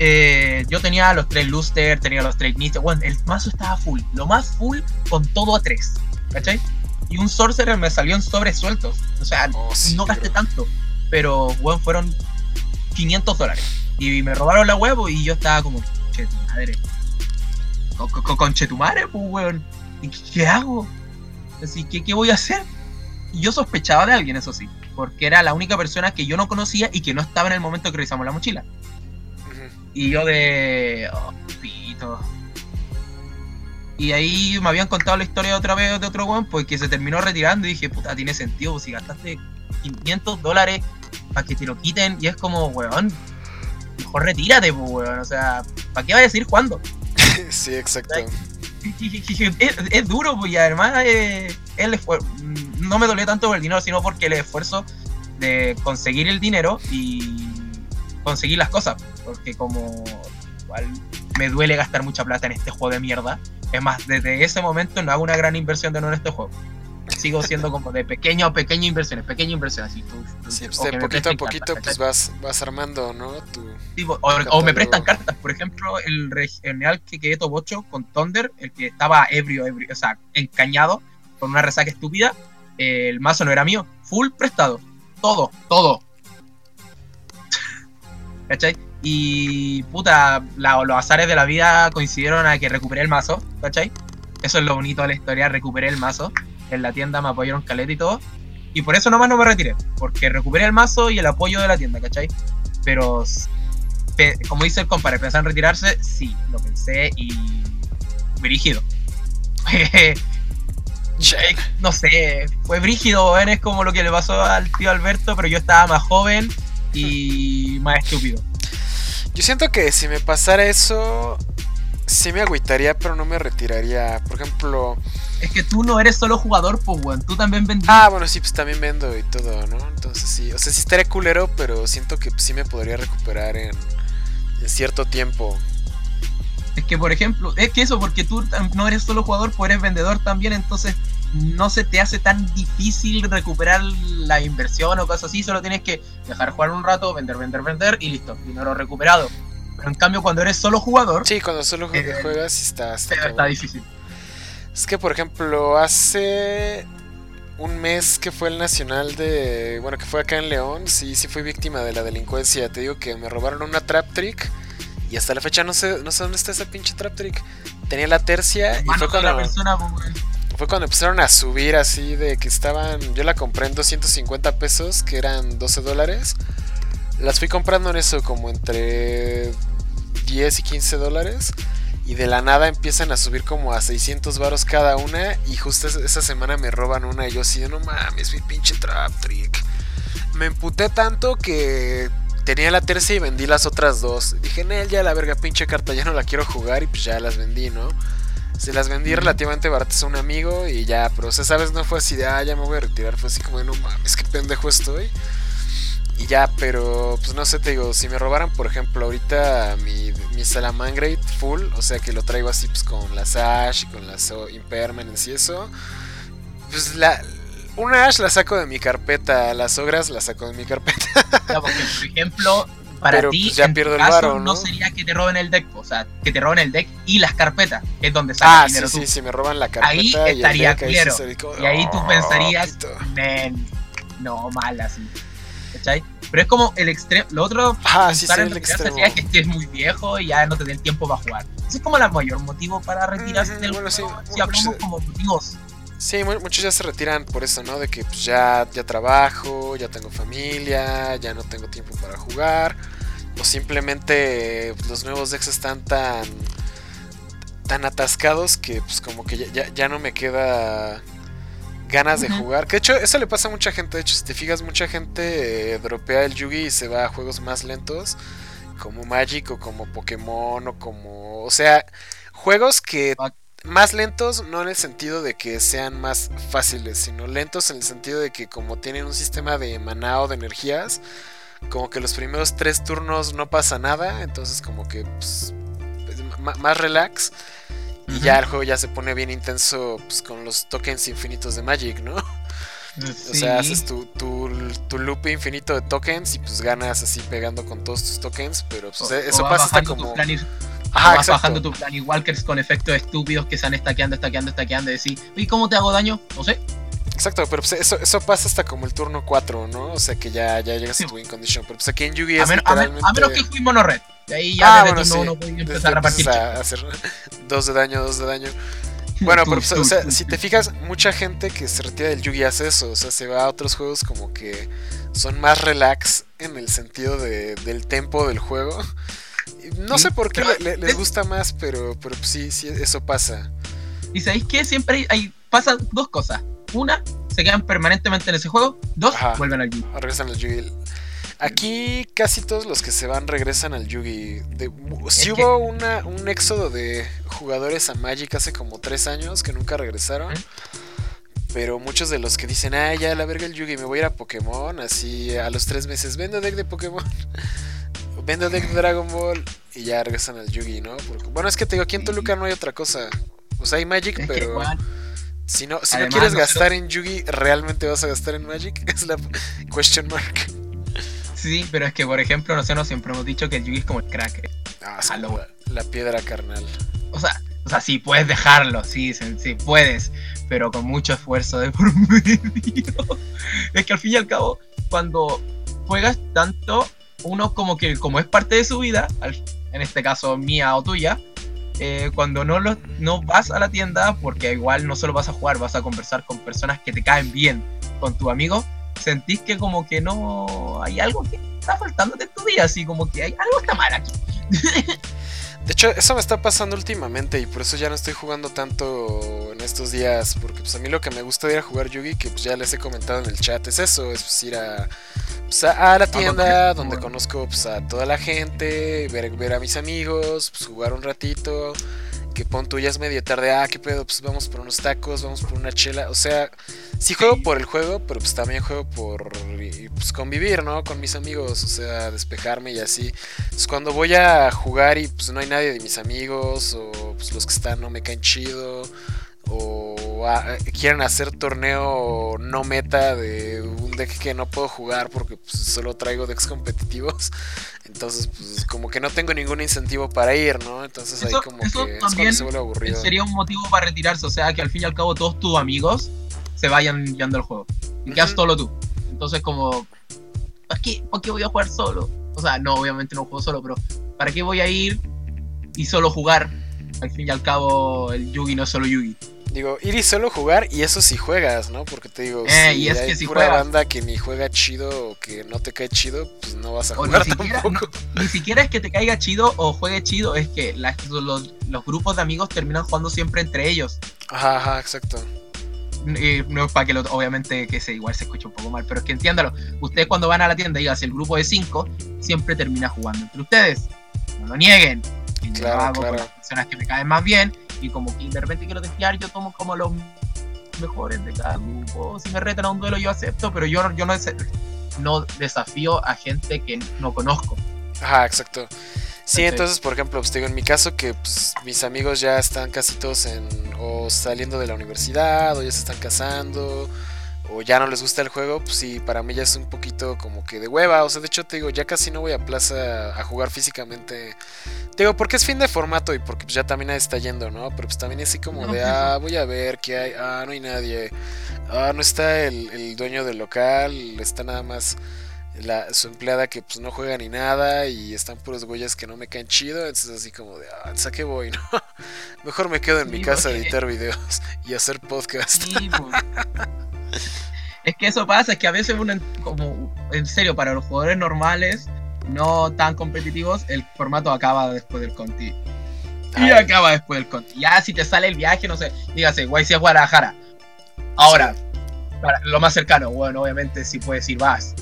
eh, yo tenía los tres Luster, tenía los tres Mister. Bueno, el mazo estaba full, lo más full con todo a 3. ¿Cachai? Y un Sorcerer me salió en sobres sueltos. O sea, oh, no gasté tanto pero, weón, fueron 500 dólares. Y me robaron la huevo y yo estaba como, che, tu madre. Con, con, tu madre, pues, weón. ¿Y qué, hago? Así que, ¿qué voy a hacer? Y yo sospechaba de alguien, eso sí. Porque era la única persona que yo no conocía y que no estaba en el momento que revisamos la mochila. Y yo de. Oh, pito. Y ahí me habían contado la historia otra vez de otro weón, pues que se terminó retirando y dije, puta, tiene sentido, pues si gastaste 500 dólares para que te lo quiten y es como, weón, mejor retírate, pues, weón. O sea, ¿para qué vas a decir cuándo? sí, exacto. Es, duro, pues, y además eh, el no me dolió tanto por el dinero, sino porque el esfuerzo de conseguir el dinero y conseguir las cosas. Porque como me duele gastar mucha plata en este juego de mierda. Es más, desde ese momento no hago una gran inversión de nuevo en este juego sigo siendo como de pequeño a pequeña inversiones, pequeña inversión, así tú. sí, pues de poquito a poquito pues vas, vas armando, ¿no? o, me prestan cartas, por ejemplo, el general que quedé Tobocho con Thunder, el que estaba ebrio, ebrio, o sea, encañado, con una resaca estúpida, el mazo no era mío, full prestado, todo, todo. ¿Cachai? Y puta, los azares de la vida coincidieron a que recuperé el mazo, ¿cachai? Eso es lo bonito de la historia, recuperé el mazo en la tienda me apoyaron caleta y todo. Y por eso nomás no me retiré, porque recuperé el mazo y el apoyo de la tienda, ¿cachai? Pero, como dice el compadre, ¿pensaba en retirarse? Sí, lo pensé y. brígido. no sé, fue brígido, es como lo que le pasó al tío Alberto, pero yo estaba más joven y más estúpido. Yo siento que si me pasara eso, sí me agüitaría, pero no me retiraría. Por ejemplo, es que tú no eres solo jugador, pues, weón. Tú también vendes. Ah, bueno, sí, pues también vendo y todo, ¿no? Entonces sí. O sea, sí estaría culero, pero siento que sí me podría recuperar en, cierto tiempo. Es que, por ejemplo, es que eso, porque tú no eres solo jugador, pues eres vendedor también, entonces no se te hace tan difícil recuperar la inversión o cosas así, solo tienes que dejar jugar un rato, vender, vender, vender y listo, dinero recuperado. Pero en cambio, cuando eres solo jugador. Sí, cuando solo eh, juegas está, está, está difícil. Es que, por ejemplo, hace un mes que fue el nacional de. Bueno, que fue acá en León, sí, sí fui víctima de la delincuencia. Te digo que me robaron una trap trick. Y hasta la fecha no sé, no sé dónde está esa pinche trap trick. Tenía la tercia y fue cuando, persona, fue cuando empezaron a subir así de que estaban. Yo la compré en 250 pesos, que eran 12 dólares. Las fui comprando en eso, como entre 10 y 15 dólares. Y de la nada empiezan a subir como a 600 varos cada una. Y justo esa semana me roban una. Y yo así, no mames, mi pinche trap trick. Me emputé tanto que tenía la tercera y vendí las otras dos. Dije, Nel, ya la verga, pinche carta, ya no la quiero jugar. Y pues ya las vendí, ¿no? Se las vendí relativamente baratas a un amigo. Y ya, pero o sea, sabes, no fue así de, ah, ya me voy a retirar. Fue así como, no mames, qué pendejo estoy. Y ya, pero pues no sé, te digo, si me robaran, por ejemplo, ahorita mi, mi Salamangreat full, o sea que lo traigo así pues con las Ash y con las Impermanence y eso, pues la, una Ash la saco de mi carpeta, las ogras la saco de mi carpeta. porque por ejemplo, para ti, pues, ya pierdo el caso, ¿no? sería que te roben el deck, o sea, que te roben el deck y las carpetas, que es donde sale ah, dinero sí, sí, si me roban la carpeta. Ahí estaría claro. y ahí tú oh, pensarías, no, mal así. ¿Cachai? Pero es como el extremo. Lo otro, ah, sí, el extremo. Es que, es muy viejo y ya no te el tiempo para jugar. Ese es como el mayor motivo para retirarse del bueno, sí, si hablamos como motivos. Sí, muchos ya se retiran por eso, ¿no? De que pues, ya, ya trabajo, ya tengo familia, ya no tengo tiempo para jugar. O simplemente pues, los nuevos decks están tan tan atascados que pues como que ya, ya no me queda ganas de jugar. Que de hecho, eso le pasa a mucha gente. De hecho, si te fijas, mucha gente eh, dropea el Yugi y se va a juegos más lentos. Como Magic o como Pokémon o como... O sea, juegos que... Más lentos, no en el sentido de que sean más fáciles, sino lentos en el sentido de que como tienen un sistema de manao de energías, como que los primeros tres turnos no pasa nada, entonces como que pues, más relax. Y ya el juego ya se pone bien intenso pues, con los tokens infinitos de Magic, ¿no? O sea, haces tu, tu, tu, loop infinito de tokens y pues ganas así pegando con todos tus tokens, pero pues, eso pasa hasta como... Ajá, vas bajando tu plan y walkers con efectos estúpidos que se han estaqueando, estaqueando, estaqueando y decir, ¿y cómo te hago daño? No sé. Exacto, pero pues eso, eso pasa hasta como el turno 4, ¿no? O sea que ya, ya llegas a tu win condition. Pero pues aquí en Yugi es a, literalmente... a, menos que fui mono red. Y ahí ya ah, bueno, sí. uno puede empezar a repartir. A hacer dos de daño, dos de daño. Bueno, pero pues, o sea, si te fijas, mucha gente que se retira del Yugi hace eso. O sea, se va a otros juegos como que son más relax en el sentido de, del tempo del juego. No sé por qué les gusta más, pero, pero sí, sí, eso pasa. Y sabéis que siempre hay, hay pasan dos cosas. Una, se quedan permanentemente en ese juego. Dos, vuelven al Yugi. Regresan al Yugi. Aquí casi todos los que se van regresan al Yugi. si hubo una, un éxodo de jugadores a Magic hace como tres años que nunca regresaron. Pero muchos de los que dicen, ah, ya la verga el Yugi, me voy a ir a Pokémon. Así a los tres meses, vendo deck de Pokémon. vendo deck de Dragon Ball. Y ya regresan al Yugi, ¿no? bueno, es que te digo, aquí en Toluca no hay otra cosa. O sea, hay Magic, pero. Si no, si no quieres gastar en Yugi, ¿realmente vas a gastar en Magic? Es la question mark. Sí, pero es que, por ejemplo, nosotros siempre hemos dicho que el Yugi es como el crack. Ah, la, la, piedra carnal. O sea, o sea, sí, puedes dejarlo, sí, sí, puedes, pero con mucho esfuerzo de por medio. es que al fin y al cabo, cuando juegas tanto, uno como que, como es parte de su vida, en este caso mía o tuya, eh, cuando no, lo, no vas a la tienda, porque igual no solo vas a jugar, vas a conversar con personas que te caen bien, con tu amigo, sentís que como que no hay algo que está faltándote en tu vida, así como que hay algo está mal aquí. De hecho, eso me está pasando últimamente y por eso ya no estoy jugando tanto en estos días. Porque pues a mí lo que me gusta de ir a jugar Yugi, que pues ya les he comentado en el chat, es eso, es pues, ir a, pues, a, la tienda donde conozco pues, a toda la gente, ver, ver a mis amigos, pues, jugar un ratito que pon tú ya es medio tarde, ah, qué pedo, pues vamos por unos tacos, vamos por una chela. O sea, sí juego por el juego, pero pues también juego por pues, convivir, ¿no? Con mis amigos, o sea, despejarme y así. Pues cuando voy a jugar y pues no hay nadie de mis amigos, o pues los que están no me caen chido, o ah, quieren hacer torneo no meta de un deck que no puedo jugar porque pues, solo traigo decks competitivos. Entonces, pues como que no tengo ningún incentivo para ir, ¿no? Entonces ahí como que también se vuelve aburrido. Sería un motivo para retirarse, o sea, que al fin y al cabo todos tus amigos se vayan yendo al juego. Y quedas solo tú. Entonces como, ¿para qué, ¿para qué voy a jugar solo? O sea, no, obviamente no juego solo, pero ¿para qué voy a ir y solo jugar? Al fin y al cabo, el Yugi no es solo Yugi. Digo, ir y solo jugar, y eso si juegas, ¿no? Porque te digo, eh, si hay que pura banda que ni juega chido o que no te cae chido, pues no vas a jugar ni siquiera, tampoco. ni siquiera es que te caiga chido o juegue chido, es que los, grupos de amigos terminan jugando siempre entre ellos. Ajá, ajá, exacto. Y no es para que lo, obviamente que se igual se escucha un poco mal, pero es que entiéndalo. Ustedes cuando van a la tienda, diga, si el grupo de cinco, siempre termina jugando entre ustedes. No lo nieguen. claro, claro. las personas que me caen más bien y como que de repente quiero testear, yo tomo como los mejores de cada grupo. Si me retan a un duelo, yo acepto, pero yo, yo no, no desafío a gente que no conozco. Ajá, exacto. Sí, entonces, por ejemplo, pues digo, en mi caso que pues, mis amigos ya están casi todos en o saliendo de la universidad o ya se están casando o ya no les gusta el juego, pues sí, para mí ya es un poquito como que de hueva. O sea, de hecho te digo, ya casi no voy a plaza a jugar físicamente. Te digo, porque es fin de formato y porque pues, ya también está yendo, ¿no? Pero pues también así como de, ah, voy a ver qué hay. Ah, no hay nadie. Ah, no está el, dueño del local, está nada más la, su empleada que pues no juega ni nada y están puros güeyes que no me caen chido. Entonces así como de, ah, ¿a qué voy? ¿no? Mejor me quedo en mi casa a editar videos y hacer podcast. Sí, pues. Es que eso pasa, es que a veces uno, como en serio, para los jugadores normales, no tan competitivos, el formato acaba después del Conti. Y acaba después del Conti. Ya si te sale el viaje, no sé, dígase, YC a Guadalajara. Ahora, para lo más cercano, bueno, obviamente si puedes ir, vas.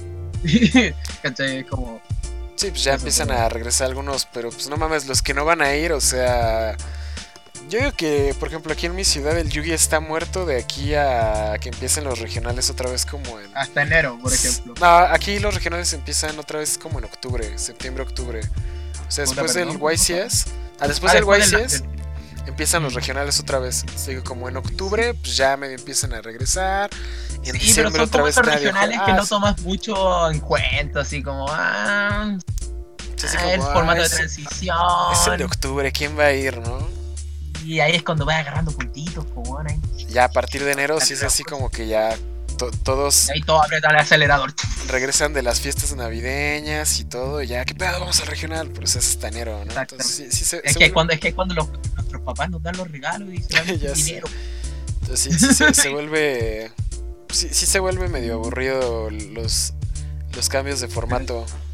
¿Cachai? Como... Sí, pues ya empiezan a regresar algunos, pero pues no mames, los que no van a ir, o sea, yo digo que, por ejemplo, aquí en mi ciudad el Yugi está muerto de aquí a que empiecen los regionales otra vez como en... Hasta enero, por ejemplo. No, aquí los regionales empiezan otra vez como en octubre, septiembre, octubre. O sea, después del YCS... Ah, después del YCS empiezan los regionales otra vez. Digo, como en octubre, pues ya medio empiezan a regresar. Y en sí, pero son otra vez regionales que no tomas mucho en cuenta, así como... Ah, ah el formato de transición. Es el de octubre, ¿quién va a ir, no? Y ahí es cuando vas agarrando puntitos, pues bueno, Ya a partir de enero sí es así como que ya todos. Y ahí todo aprieta el acelerador. Regresan de las fiestas navideñas y todo, y ya, ¿qué pedo? Vamos al regional, pero eso es hasta enero, ¿no? Entonces, sí, es, que cuando, es que cuando los, nuestros papás nos dan los regalos y se dan dinero. Entonces sí, se, se, vuelve. Sí, sí se vuelve medio aburrido los, los cambios de formato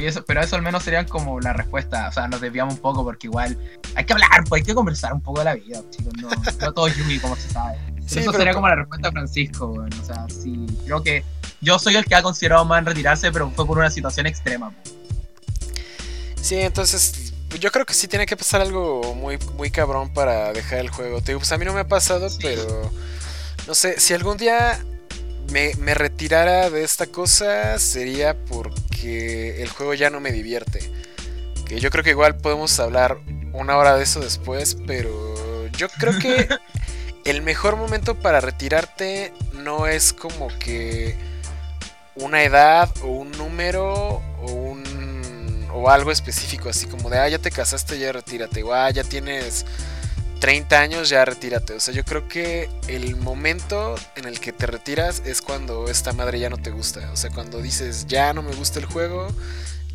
eso, pero eso al menos serían como la respuesta. O sea, nos desviamos un poco porque igual hay que hablar, pues hay que conversar un poco de la vida, chicos. No, no todo Yugi, como se sabe. eso sería como la respuesta de Francisco, bueno. O sea, sí, creo que yo soy el que ha considerado más en retirarse, pero fue por una situación extrema. Pues. Sí, entonces yo creo que sí tiene que pasar algo muy, muy cabrón para dejar el juego. Te digo, pues a mí no me ha pasado, pero no sé, si algún día me, me, retirara de esta cosa sería porque el juego ya no me divierte. Que yo creo que igual podemos hablar una hora de eso después, pero yo creo que el mejor momento para retirarte no es como que una edad o un número o un o algo específico así como de ah ya te casaste ya retírate o ah ya tienes 30 años ya retírate. O sea, yo creo que el momento en el que te retiras es cuando esta madre ya no te gusta. O sea, cuando dices, ya no me gusta el juego,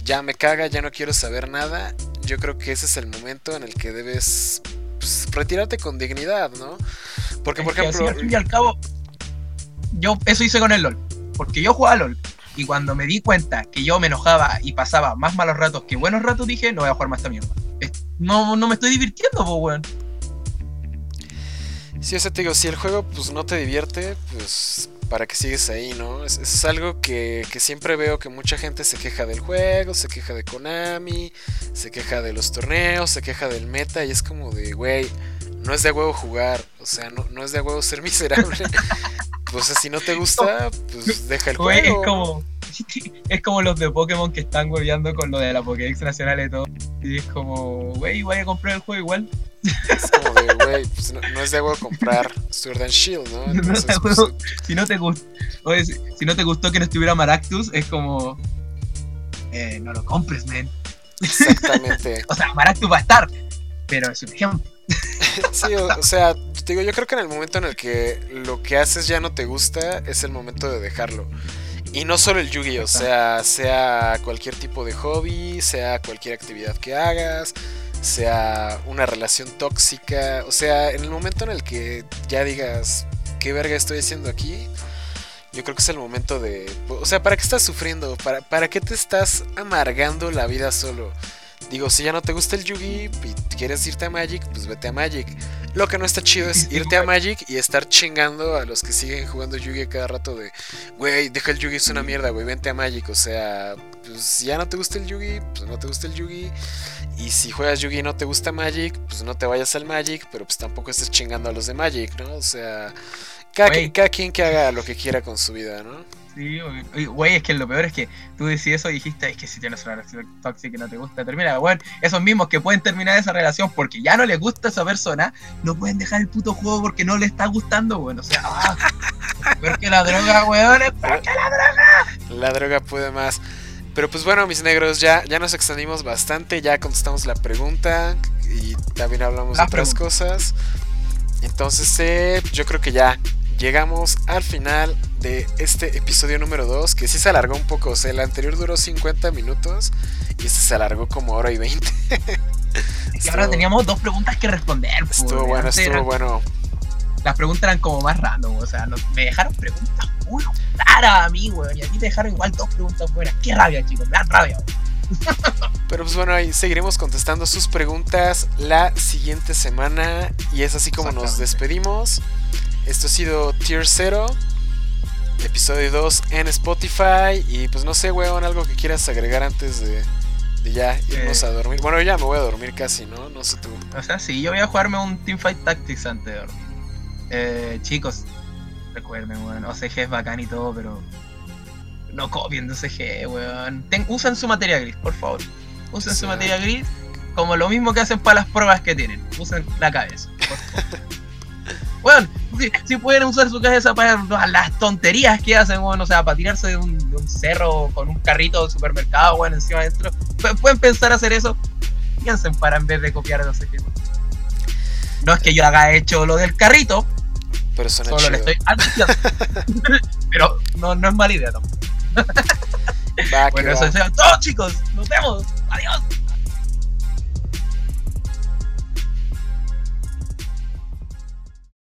ya me caga, ya no quiero saber nada. Yo creo que ese es el momento en el que debes pues, retirarte con dignidad, ¿no? Porque, por ejemplo. al fin y al cabo, yo eso hice con el LOL. Porque yo jugaba LOL. Y cuando me di cuenta que yo me enojaba y pasaba más malos ratos que buenos ratos, dije, no voy a jugar más esta mierda. No, no me estoy divirtiendo, pues, weón. Sí, o sea, te digo, si el juego pues no te divierte, pues para que sigues ahí, ¿no? Es, es algo que, que, siempre veo que mucha gente se queja del juego, se queja de Konami, se queja de los torneos, se queja del meta y es como de, güey, no es de huevo jugar, o sea, no, no es de huevo ser miserable. pues si no te gusta, pues deja el juego. Es como, es como los de Pokémon que están hueveando con lo de la Pokédex nacional y todo. Y es como, güey, voy a comprar el juego igual. Es como de, güey, pues no, no, es de huevo comprar Sword and Shield, ¿no? Entonces, no pues, si, no te gustó, oye, si, si, no te gustó que no estuviera Maractus, es como, eh, no lo compres, man. Exactamente. o sea, Maractus va a estar, pero es un ejemplo. sí, o, o, sea, te digo, yo creo que en el momento en el que lo que haces ya no te gusta, es el momento de dejarlo. Y no solo el Yugi, o sea, sea cualquier tipo de hobby, sea cualquier actividad que hagas, sea una relación tóxica, o sea, en el momento en el que ya digas, ¿qué verga estoy haciendo aquí? Yo creo que es el momento de... O sea, ¿para qué estás sufriendo? ¿Para, para qué te estás amargando la vida solo? Digo, si ya no te gusta el Yugi y quieres irte a Magic, pues vete a Magic. Lo que no está chido es irte a Magic y estar chingando a los que siguen jugando Yugi cada rato de, güey, deja el Yugi, es una mierda, güey, vente a Magic. O sea, pues si ya no te gusta el Yugi, pues no te gusta el Yugi. Y si juegas Yugi y no te gusta Magic, pues no te vayas al Magic, pero pues tampoco estés chingando a los de Magic, ¿no? O sea, cada, cada quien que haga lo que quiera con su vida, ¿no? Sí, güey, es que lo peor es que tú decís eso y dijiste, es que si tienes una relación tóxica y no te gusta, termina. Bueno, esos mismos que pueden terminar esa relación porque ya no les gusta esa persona, no pueden dejar el puto juego porque no les está gustando, bueno, o sea, ah, peor que la droga, weón, es peor que la droga. La droga puede más. Pero pues bueno, mis negros, ya, ya nos extendimos bastante, ya contestamos la pregunta y también hablamos La de otras pregunta. cosas. Entonces, eh, yo creo que ya llegamos al final de este episodio número 2, que sí se alargó un poco, o sea, el anterior duró 50 minutos y este se alargó como hora y 20. Es que ahora teníamos dos preguntas que responder. pues, Estuvo bueno, estuvo eran- bueno. Las preguntas eran como más random, o sea, no- me dejaron preguntas muy raras a mí, weón, y a ti te dejaron igual dos preguntas buenas. Qué rabia, chicos, me dan rabia, weón. Pero pues bueno, ahí seguiremos contestando sus preguntas la siguiente semana y es así como nos despedimos. Esto ha sido Tier 0, episodio 2 en Spotify y pues no sé, weón, algo que quieras agregar antes de, de ya irnos Eh. a dormir. Bueno, ya me voy a dormir casi, ¿no? No sé tú. O sea, sí, yo voy a jugarme un Teamfight Tactics antes de dormir. Eh, chicos, recuerden, weón, OCG es bacán y todo, pero no copien de OCG, weón. Ten- usen su materia gris, por favor. Usen Sí. su materia gris como lo mismo que hacen para las pruebas que tienen. Usen la cabeza, por favor. Weón, si, si pueden usar su cabeza para las tonterías que hacen, weón, o sea, para tirarse de un, de un cerro con un carrito de supermercado, weón, encima adentro, pu- pueden pensar hacer eso, piensen para en vez de copiar no sé qué. No es que yo haga hecho lo del carrito, Pero suena solo le estoy advirtiendo. Pero no, no es mala idea tampoco. Bueno, eso es todo, chicos. Nos vemos. Adiós.